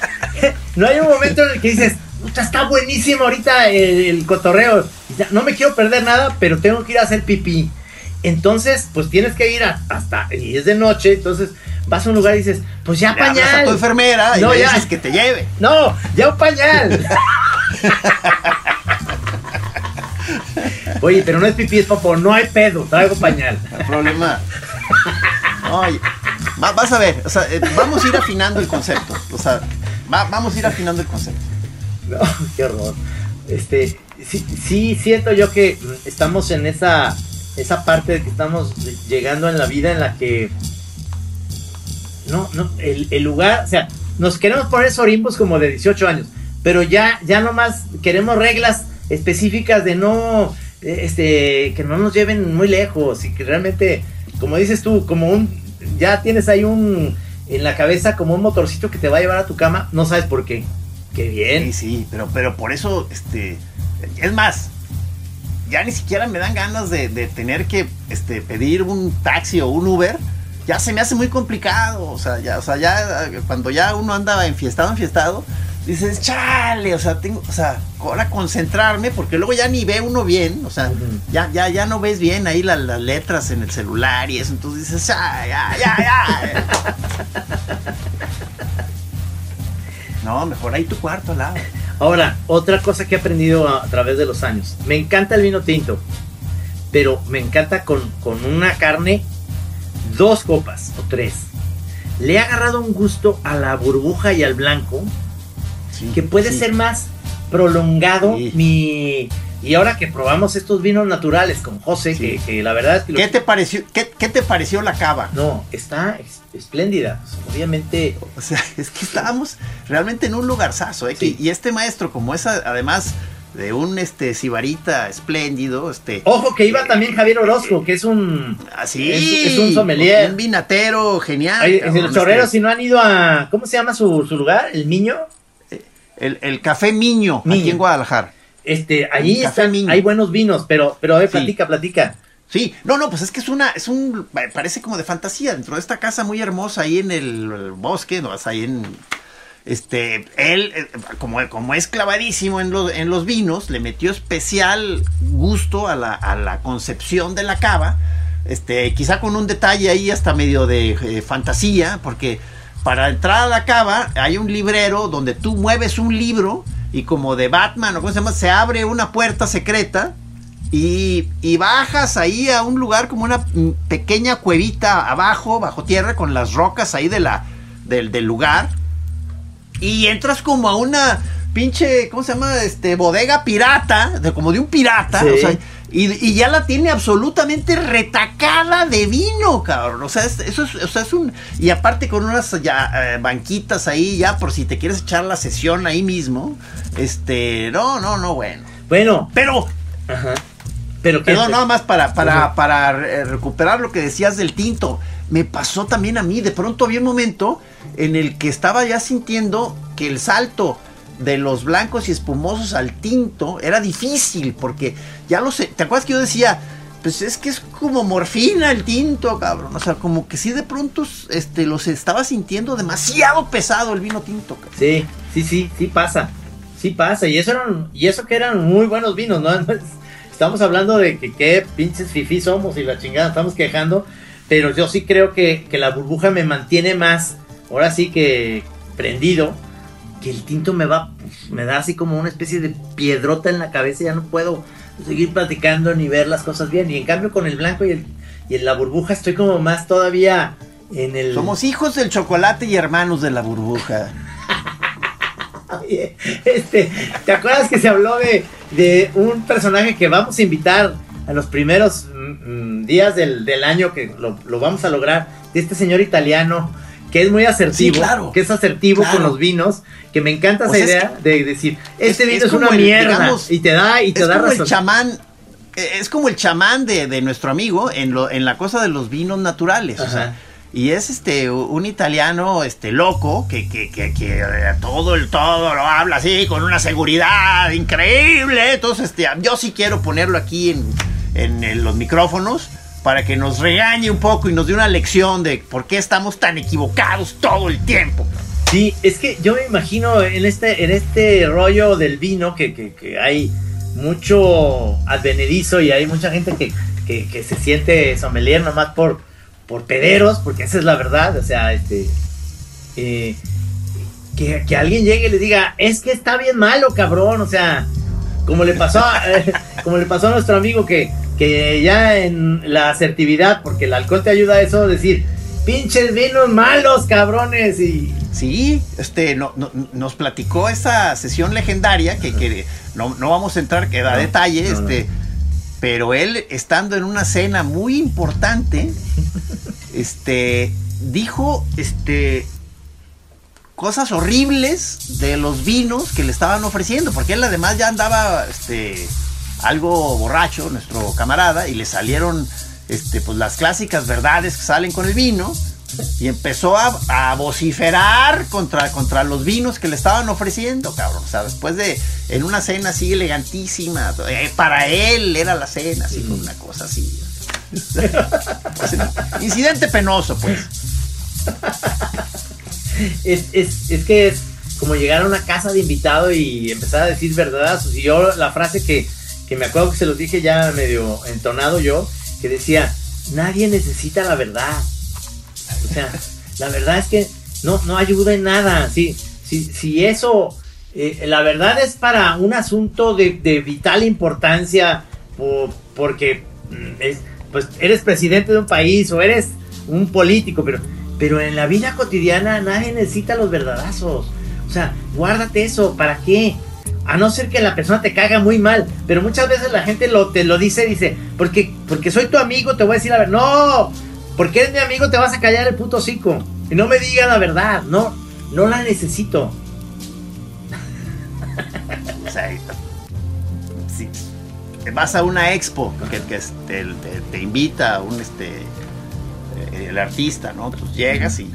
No hay un momento en el que dices, "Puta, está buenísimo ahorita el, el cotorreo. Ya, No me quiero perder nada, pero tengo que ir a hacer pipí. Entonces, pues tienes que ir a- hasta, y es de noche, entonces vas a un lugar y dices, pues ya Le pañal. a tu enfermera y No, le ya. dices que te lleve. No, ya un pañal. Oye, pero no es pipí, es popó, no hay pedo, traigo pañal. El problema. Oye, va- vas a ver, o sea, eh, vamos a ir afinando el concepto. O sea, va- vamos a ir afinando el concepto. Qué horror. Este, sí, sí siento yo que mm, estamos en esa, esa parte de que estamos llegando en la vida en la que no, no, el, el lugar, o sea, nos queremos poner sorimbos como de 18 años, pero ya, ya nomás queremos reglas específicas de no, eh, este, que no nos lleven muy lejos y que realmente, como dices tú, como un, ya tienes ahí un, en la cabeza como un motorcito que te va a llevar a tu cama, no sabes por qué. Qué bien. Sí, sí, pero, pero por eso, este, es más, ya ni siquiera me dan ganas de, de tener que este, pedir un taxi o un Uber. Ya se me hace muy complicado, o sea, ya, o sea, ya cuando ya uno anda enfiestado, enfiestado, dices, chale, o sea, tengo, o sea, ahora concentrarme, porque luego ya ni ve uno bien, o sea, ya, ya, ya no ves bien ahí la- las letras en el celular y eso, entonces dices, ya, ya, ya, ya. No, mejor ahí tu cuarto al lado. Ahora, otra cosa que he aprendido a, a través de los años. Me encanta el vino tinto, pero me encanta con, con una carne, dos copas o tres. Le he agarrado un gusto a la burbuja y al blanco Sí, que puede sí. ser más prolongado Sí. mi... Y ahora que probamos estos vinos naturales con José, Sí. que, que la verdad es que... lo- ¿Qué te pareció, qué, qué te pareció la cava? No, está es- espléndida. Obviamente... O sea, es que estábamos realmente en un lugarzazo, ¿eh? Sí. Y este maestro, como es además de un este sibarita espléndido, este. Ojo que iba también Javier Orozco, que es un... Así. es- es un sommelier. Un vinatero genial. Ay, cabrón, los chorreros, este, si no han ido a. ¿Cómo se llama su, su lugar? ¿El Miño? el, el café Miño, aquí Miño. en Guadalajara. Este, Café están, Miño. hay buenos vinos, pero, pero a ver, Sí. platica, platica. Sí, no, no, pues es que es una, es un, parece como de fantasía, dentro de esta casa muy hermosa ahí en el, el bosque, no, ahí en, este, él, eh, como, como es clavadísimo en los, en los vinos, le metió especial gusto a la, a la concepción de la cava, este, quizá con un detalle ahí hasta medio de eh, fantasía, porque para entrar a la cava hay un librero donde tú mueves un libro y como de Batman o cómo se llama, se abre una puerta secreta y, y bajas ahí a un lugar como una pequeña cuevita abajo, bajo tierra, con las rocas ahí de la, del, del lugar. Y entras como a una pinche, ¿cómo se llama? Este, bodega pirata, de, como de un pirata. Sí. O sea, Y, y ya la tiene absolutamente retacada de vino, cabrón. O sea, es- eso es, o sea, es un. Y aparte con unas ya eh, banquitas ahí, ya por si te quieres echar la sesión ahí mismo. Este. No, no, no, bueno. Bueno, Pero ajá. Pero Perdón, nada más para, para, Ujú. para eh, recuperar lo que decías del tinto. Me pasó también a mí. De pronto había un momento en el que estaba ya sintiendo que el salto de los blancos y espumosos al tinto era difícil. Porque ya lo sé. ¿Te acuerdas que yo decía? Pues es que es como morfina el tinto, cabrón. O sea, como que sí de pronto este, los estaba sintiendo demasiado pesado el vino tinto. cabrón. Sí, sí, sí, sí pasa. Sí pasa. Y eso eran, y eso que eran muy buenos vinos, ¿no? Estamos hablando de que qué pinches fifí somos y la chingada, estamos quejando. Pero yo sí creo que, que la burbuja me mantiene más, ahora sí que prendido, que el tinto me va, pues, me da así como una especie de piedrota en la cabeza, ya no puedo seguir platicando ni ver las cosas bien. Y en cambio con el blanco y, el, y en la burbuja estoy como más todavía en el... Somos hijos del chocolate y hermanos de la burbuja. Oye, este, ¿te acuerdas que se habló de, de un personaje que vamos a invitar a los primeros mm, mm, días del, del año que lo, lo vamos a lograr? De este señor italiano que es muy asertivo, Sí, claro. que es asertivo Claro. con los vinos, que me encanta O esa es idea de decir, es- este vino es una el, mierda digamos, y te da y te es da como el razón. chamán eh, es como el chamán de, de nuestro amigo en lo en la cosa de los vinos naturales o sea, y es este un italiano este loco que, que, que, que, eh, todo el todo lo habla así con una seguridad increíble entonces este yo sí quiero ponerlo aquí en, en, en los micrófonos para que nos regañe un poco y nos dé una lección de por qué estamos tan equivocados todo el tiempo Sí, es que yo me imagino en este, en este rollo del vino que, que- hay mucho advenedizo y hay mucha gente que, que- se siente sommelier nomás por, por pederos, porque esa es la verdad, o sea, este... eh, que, que alguien llegue y le diga, es que está bien malo, cabrón, o sea, como le pasó a, como le pasó a nuestro amigo que, que ya en la asertividad, porque el alcohol te ayuda a eso, decir, pinches vinos malos, cabrones, y, Sí, este, no, no- nos platicó esa sesión legendaria que, que no, no vamos a entrar, que da No, detalle, este, pero él estando en una cena muy importante, este, dijo, este, cosas horribles de los vinos que le estaban ofreciendo, porque él además ya andaba, este, algo borracho, nuestro camarada, y le salieron, este, pues las clásicas verdades que salen con el vino, y empezó a, a vociferar contra, contra los vinos que le estaban ofreciendo, cabrón. O sea, después de, en una cena así elegantísima, eh, para él era la cena, así, fue una cosa así. Incidente penoso, pues. es, es, es que es como llegar a una casa de invitado y empezar a decir verdadazos. Y yo la frase que, que me acuerdo que se los dije ya medio entonado yo, que decía, nadie necesita la verdad. O sea, la verdad es que no, no ayuda en nada. Si, si, si eso, eh, la verdad es para un asunto de, de vital importancia, po- porque mm, es, pues eres presidente de un país o eres un político, pero, pero en la vida cotidiana nadie necesita los verdadazos. O sea, guárdate eso, ¿para qué? A no ser que la persona te caga muy mal, pero muchas veces la gente lo, te lo dice, dice, porque, porque soy tu amigo, te voy a decir la verdad. No, porque eres mi amigo, te vas a callar el puto hocico. Y no me digas la verdad, no, no la necesito. O sea, si vas a una expo que, que este, te, te invita un este eh, el artista, ¿no? Pues llegas y,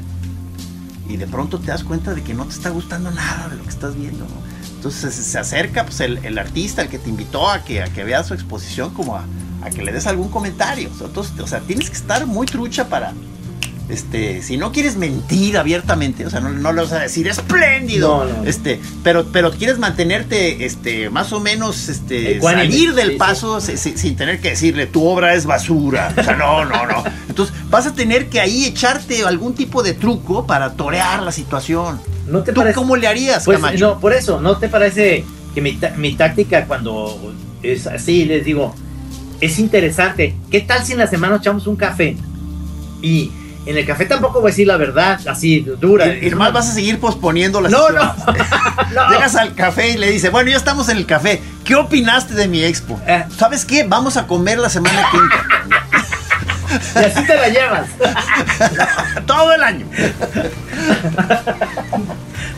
y de pronto te das cuenta de que no te está gustando nada de lo que estás viendo, ¿no? Entonces se acerca pues, el, el artista, el que te invitó a que, a que veas su exposición, como a, a que le des algún comentario. Entonces, o sea, tienes que estar muy trucha para, este, si no quieres mentir abiertamente, o sea, no, no le vas a decir espléndido, No, no. este, pero, pero quieres mantenerte, este, más o menos, este, Ecuánime, salir del sí, paso si- si- sin tener que decirle tu obra es basura, o sea, no, no, no. Entonces vas a tener que ahí echarte algún tipo de truco para torear la situación. ¿No te ¿Tú parece? cómo le harías, Pues Camacho? no, por eso, ¿no te parece que mi, mi táctica cuando es así, les digo, es interesante? ¿Qué tal si en la semana echamos un café? Y en el café tampoco voy a decir la verdad, así dura. Y, y nomás vas a seguir posponiendo la No, no. No. Llegas al café y le dices, bueno, ya estamos en el café. ¿Qué opinaste de mi expo? Eh. ¿Sabes qué? Vamos a comer la semana quinta. Y así te la llevas. Todo el año.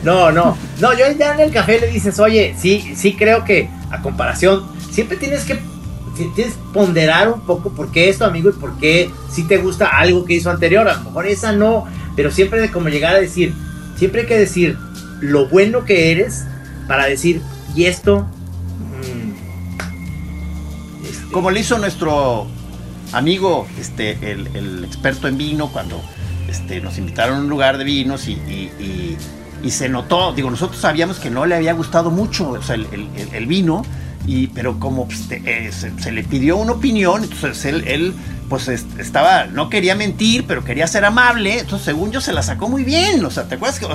No, no. No, yo ya en el café le dices, oye, sí, sí creo que a comparación, siempre tienes que tienes ponderar un poco por qué es tu amigo y por qué si te gusta algo que hizo anterior. A lo mejor esa no, pero siempre de como llegar a decir, siempre hay que decir lo bueno que eres para decir, y esto. mm, este, Como le hizo nuestro amigo, este, el, el experto en vino, cuando este, nos invitaron a un lugar de vinos y, y- y- y se notó, digo, nosotros sabíamos que no le había gustado mucho o sea, el- el- el vino, y, pero como pues, eh, se, se le pidió una opinión, entonces él, pues est- estaba, no quería mentir, pero quería ser amable, entonces según yo se la sacó muy bien, o sea, ¿te acuerdas que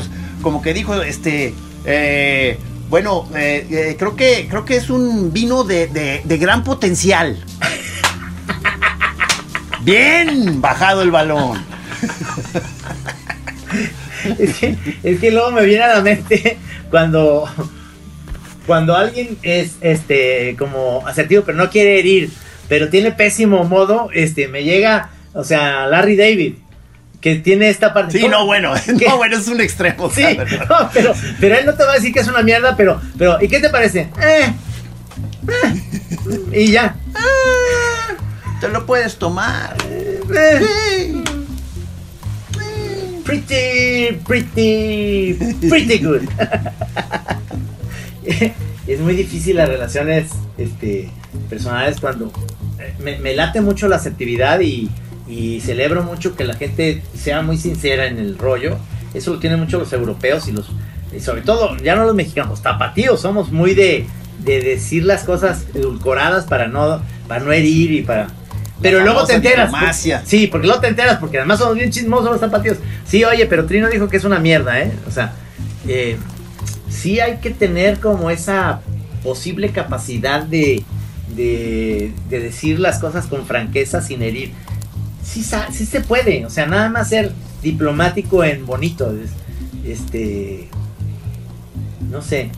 como que dijo, este, eh, bueno, eh, creo que creo que es un vino de, de- de gran potencial. Bien bajado el balón. Es que, es que luego me viene a la mente cuando, cuando alguien es este como asertivo pero no quiere herir, pero tiene pésimo modo, este me llega, o sea, Larry David, que tiene esta parte. Sí, no, bueno, ¿Qué? no, bueno, es un extremo. Sí, no, pero, pero él no te va a decir que es una mierda, pero, pero ¿y qué te parece? Eh, eh, y ya. Te lo puedes tomar. Eh, Sí. pretty, pretty, pretty good. es muy difícil las relaciones este, personales cuando eh, me, me late mucho la asertividad y, y celebro mucho que la gente sea muy sincera en el rollo. Eso lo tienen mucho los europeos y los, y sobre todo, ya no los mexicanos, tapatíos, somos muy de, de decir las cosas edulcoradas para no, para no herir y para... Pero luego te enteras. diplomacia. Sí, porque luego te enteras, porque además somos bien chismosos los zapatillos. Sí, oye, pero Trino dijo que es una mierda, ¿eh? O sea, eh, sí hay que tener como esa posible capacidad de, de, de decir las cosas con franqueza sin herir. Sí, sí se puede, o sea, nada más ser diplomático en bonito. es- Este. No sé.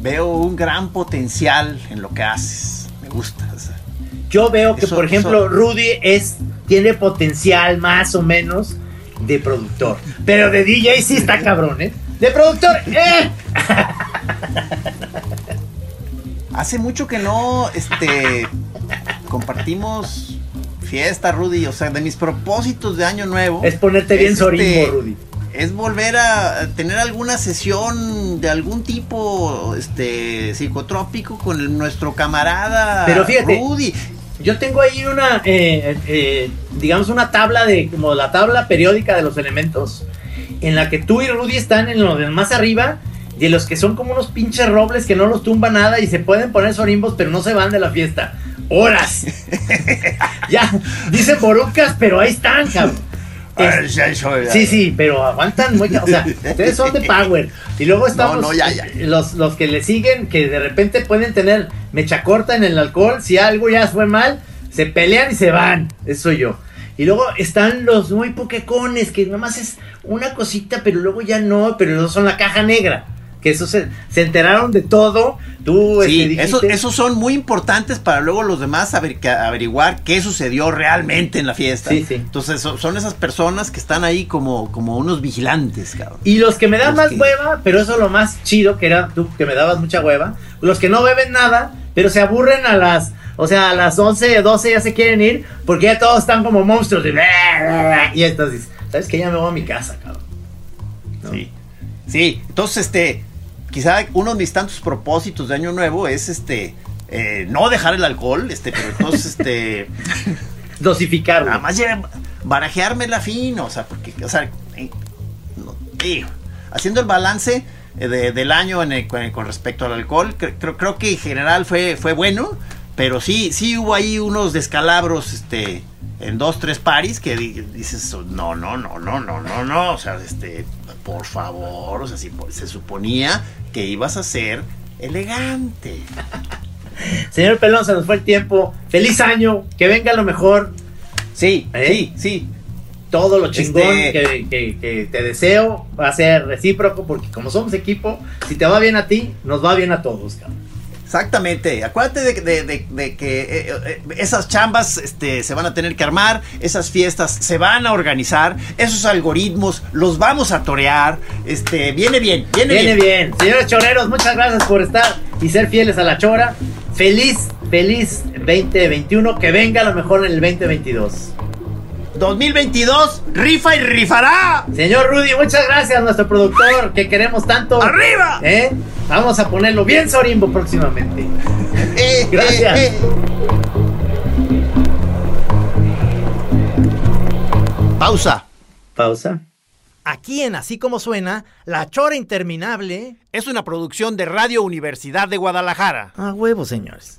Veo un gran potencial en lo que haces. Me gusta. o sea. Yo veo que, Eso- por ejemplo, eso- Rudy es, tiene potencial más o menos de productor. Pero de DJ sí está cabrón, ¿eh? De productor, ¡eh! Hace mucho que no este, compartimos fiesta, Rudy. O sea, de mis propósitos de Año Nuevo. Es ponerte bien es, este, Rudy. Es volver a tener alguna sesión de algún tipo este, psicotrópico con el- nuestro camarada Pero fíjate, Rudy. Yo tengo ahí una, eh, eh, digamos, una tabla de, como la tabla periódica de los elementos, en la que tú y Rudy están en los de más arriba, de los que son como unos pinches robles que no los tumba nada y se pueden poner sorimbos, pero no se van de la fiesta. ¡Horas! ya, dicen borucas, pero ahí están, cabrón. Es- Sí, sí, pero aguantan mucho. O sea, ustedes son de power. Y luego estamos No, no, ya, ya. Los, los que le siguen, que de repente pueden tener mecha corta en el alcohol. Si algo ya fue mal, se pelean y se van. Eso soy yo. Y luego están los muy poquecones, que nomás es una cosita, pero luego ya no, pero no son la caja negra. Que eso se, se enteraron de todo. Tú Sí, este, esos, dijiste- esos son muy importantes para luego los demás aver- averiguar qué sucedió realmente en la fiesta. Sí, sí. Entonces so- son esas personas que están ahí como, como unos vigilantes, cabrón. Y los que me dan Los más que- hueva, pero eso es lo más chido, que era tú, que me dabas mucha hueva. Los que no beben nada, pero se aburren a las, o sea, a las 11, 12 ya se quieren ir, porque ya todos están como monstruos. Y, y entonces, ¿sabes que Ya me voy a mi casa, cabrón. ¿No? Sí. Sí, entonces este, quizá uno de mis tantos propósitos de año nuevo es este, eh, no dejar el alcohol, este, pero entonces este, Dosificarlo. nada más ya barajearme la fino, o sea, porque, o sea, eh, no, haciendo el balance de- del año en el- con, con respecto al alcohol, cre- creo, creo que en general fue, fue bueno, pero sí, sí hubo ahí unos descalabros, este, en dos, tres paris que di- dices, no, no, no, no, no, no, no, o sea, este, por favor, o sea, si se suponía que ibas a ser elegante. Señor Pelón, se nos fue el tiempo. Feliz año, que venga lo mejor. Sí, ¿Eh? sí, sí. Todo lo chingón Este- que, que- que te deseo va a ser recíproco porque como somos equipo, si te va bien a ti, nos va bien a todos, cabrón. Exactamente, acuérdate de, de- de- de que eh, eh, esas chambas este, se van a tener que armar, esas fiestas se van a organizar, esos algoritmos los vamos a torear, este, viene bien, viene, Viene bien. bien. Señores choreros, muchas gracias por estar y ser fieles a la chora. Feliz, feliz 2021. Que venga lo mejor en el 2022. 2022, rifa y rifará. Señor Rudy, muchas gracias, nuestro productor, que queremos tanto. ¡Arriba! ¿Eh? Vamos a ponerlo bien Sorimbo próximamente. Eh, Gracias. eh, eh. Pausa. Pausa. Aquí en Así como suena, La Chora Interminable. Es una producción de Radio Universidad de Guadalajara. A huevo, señores.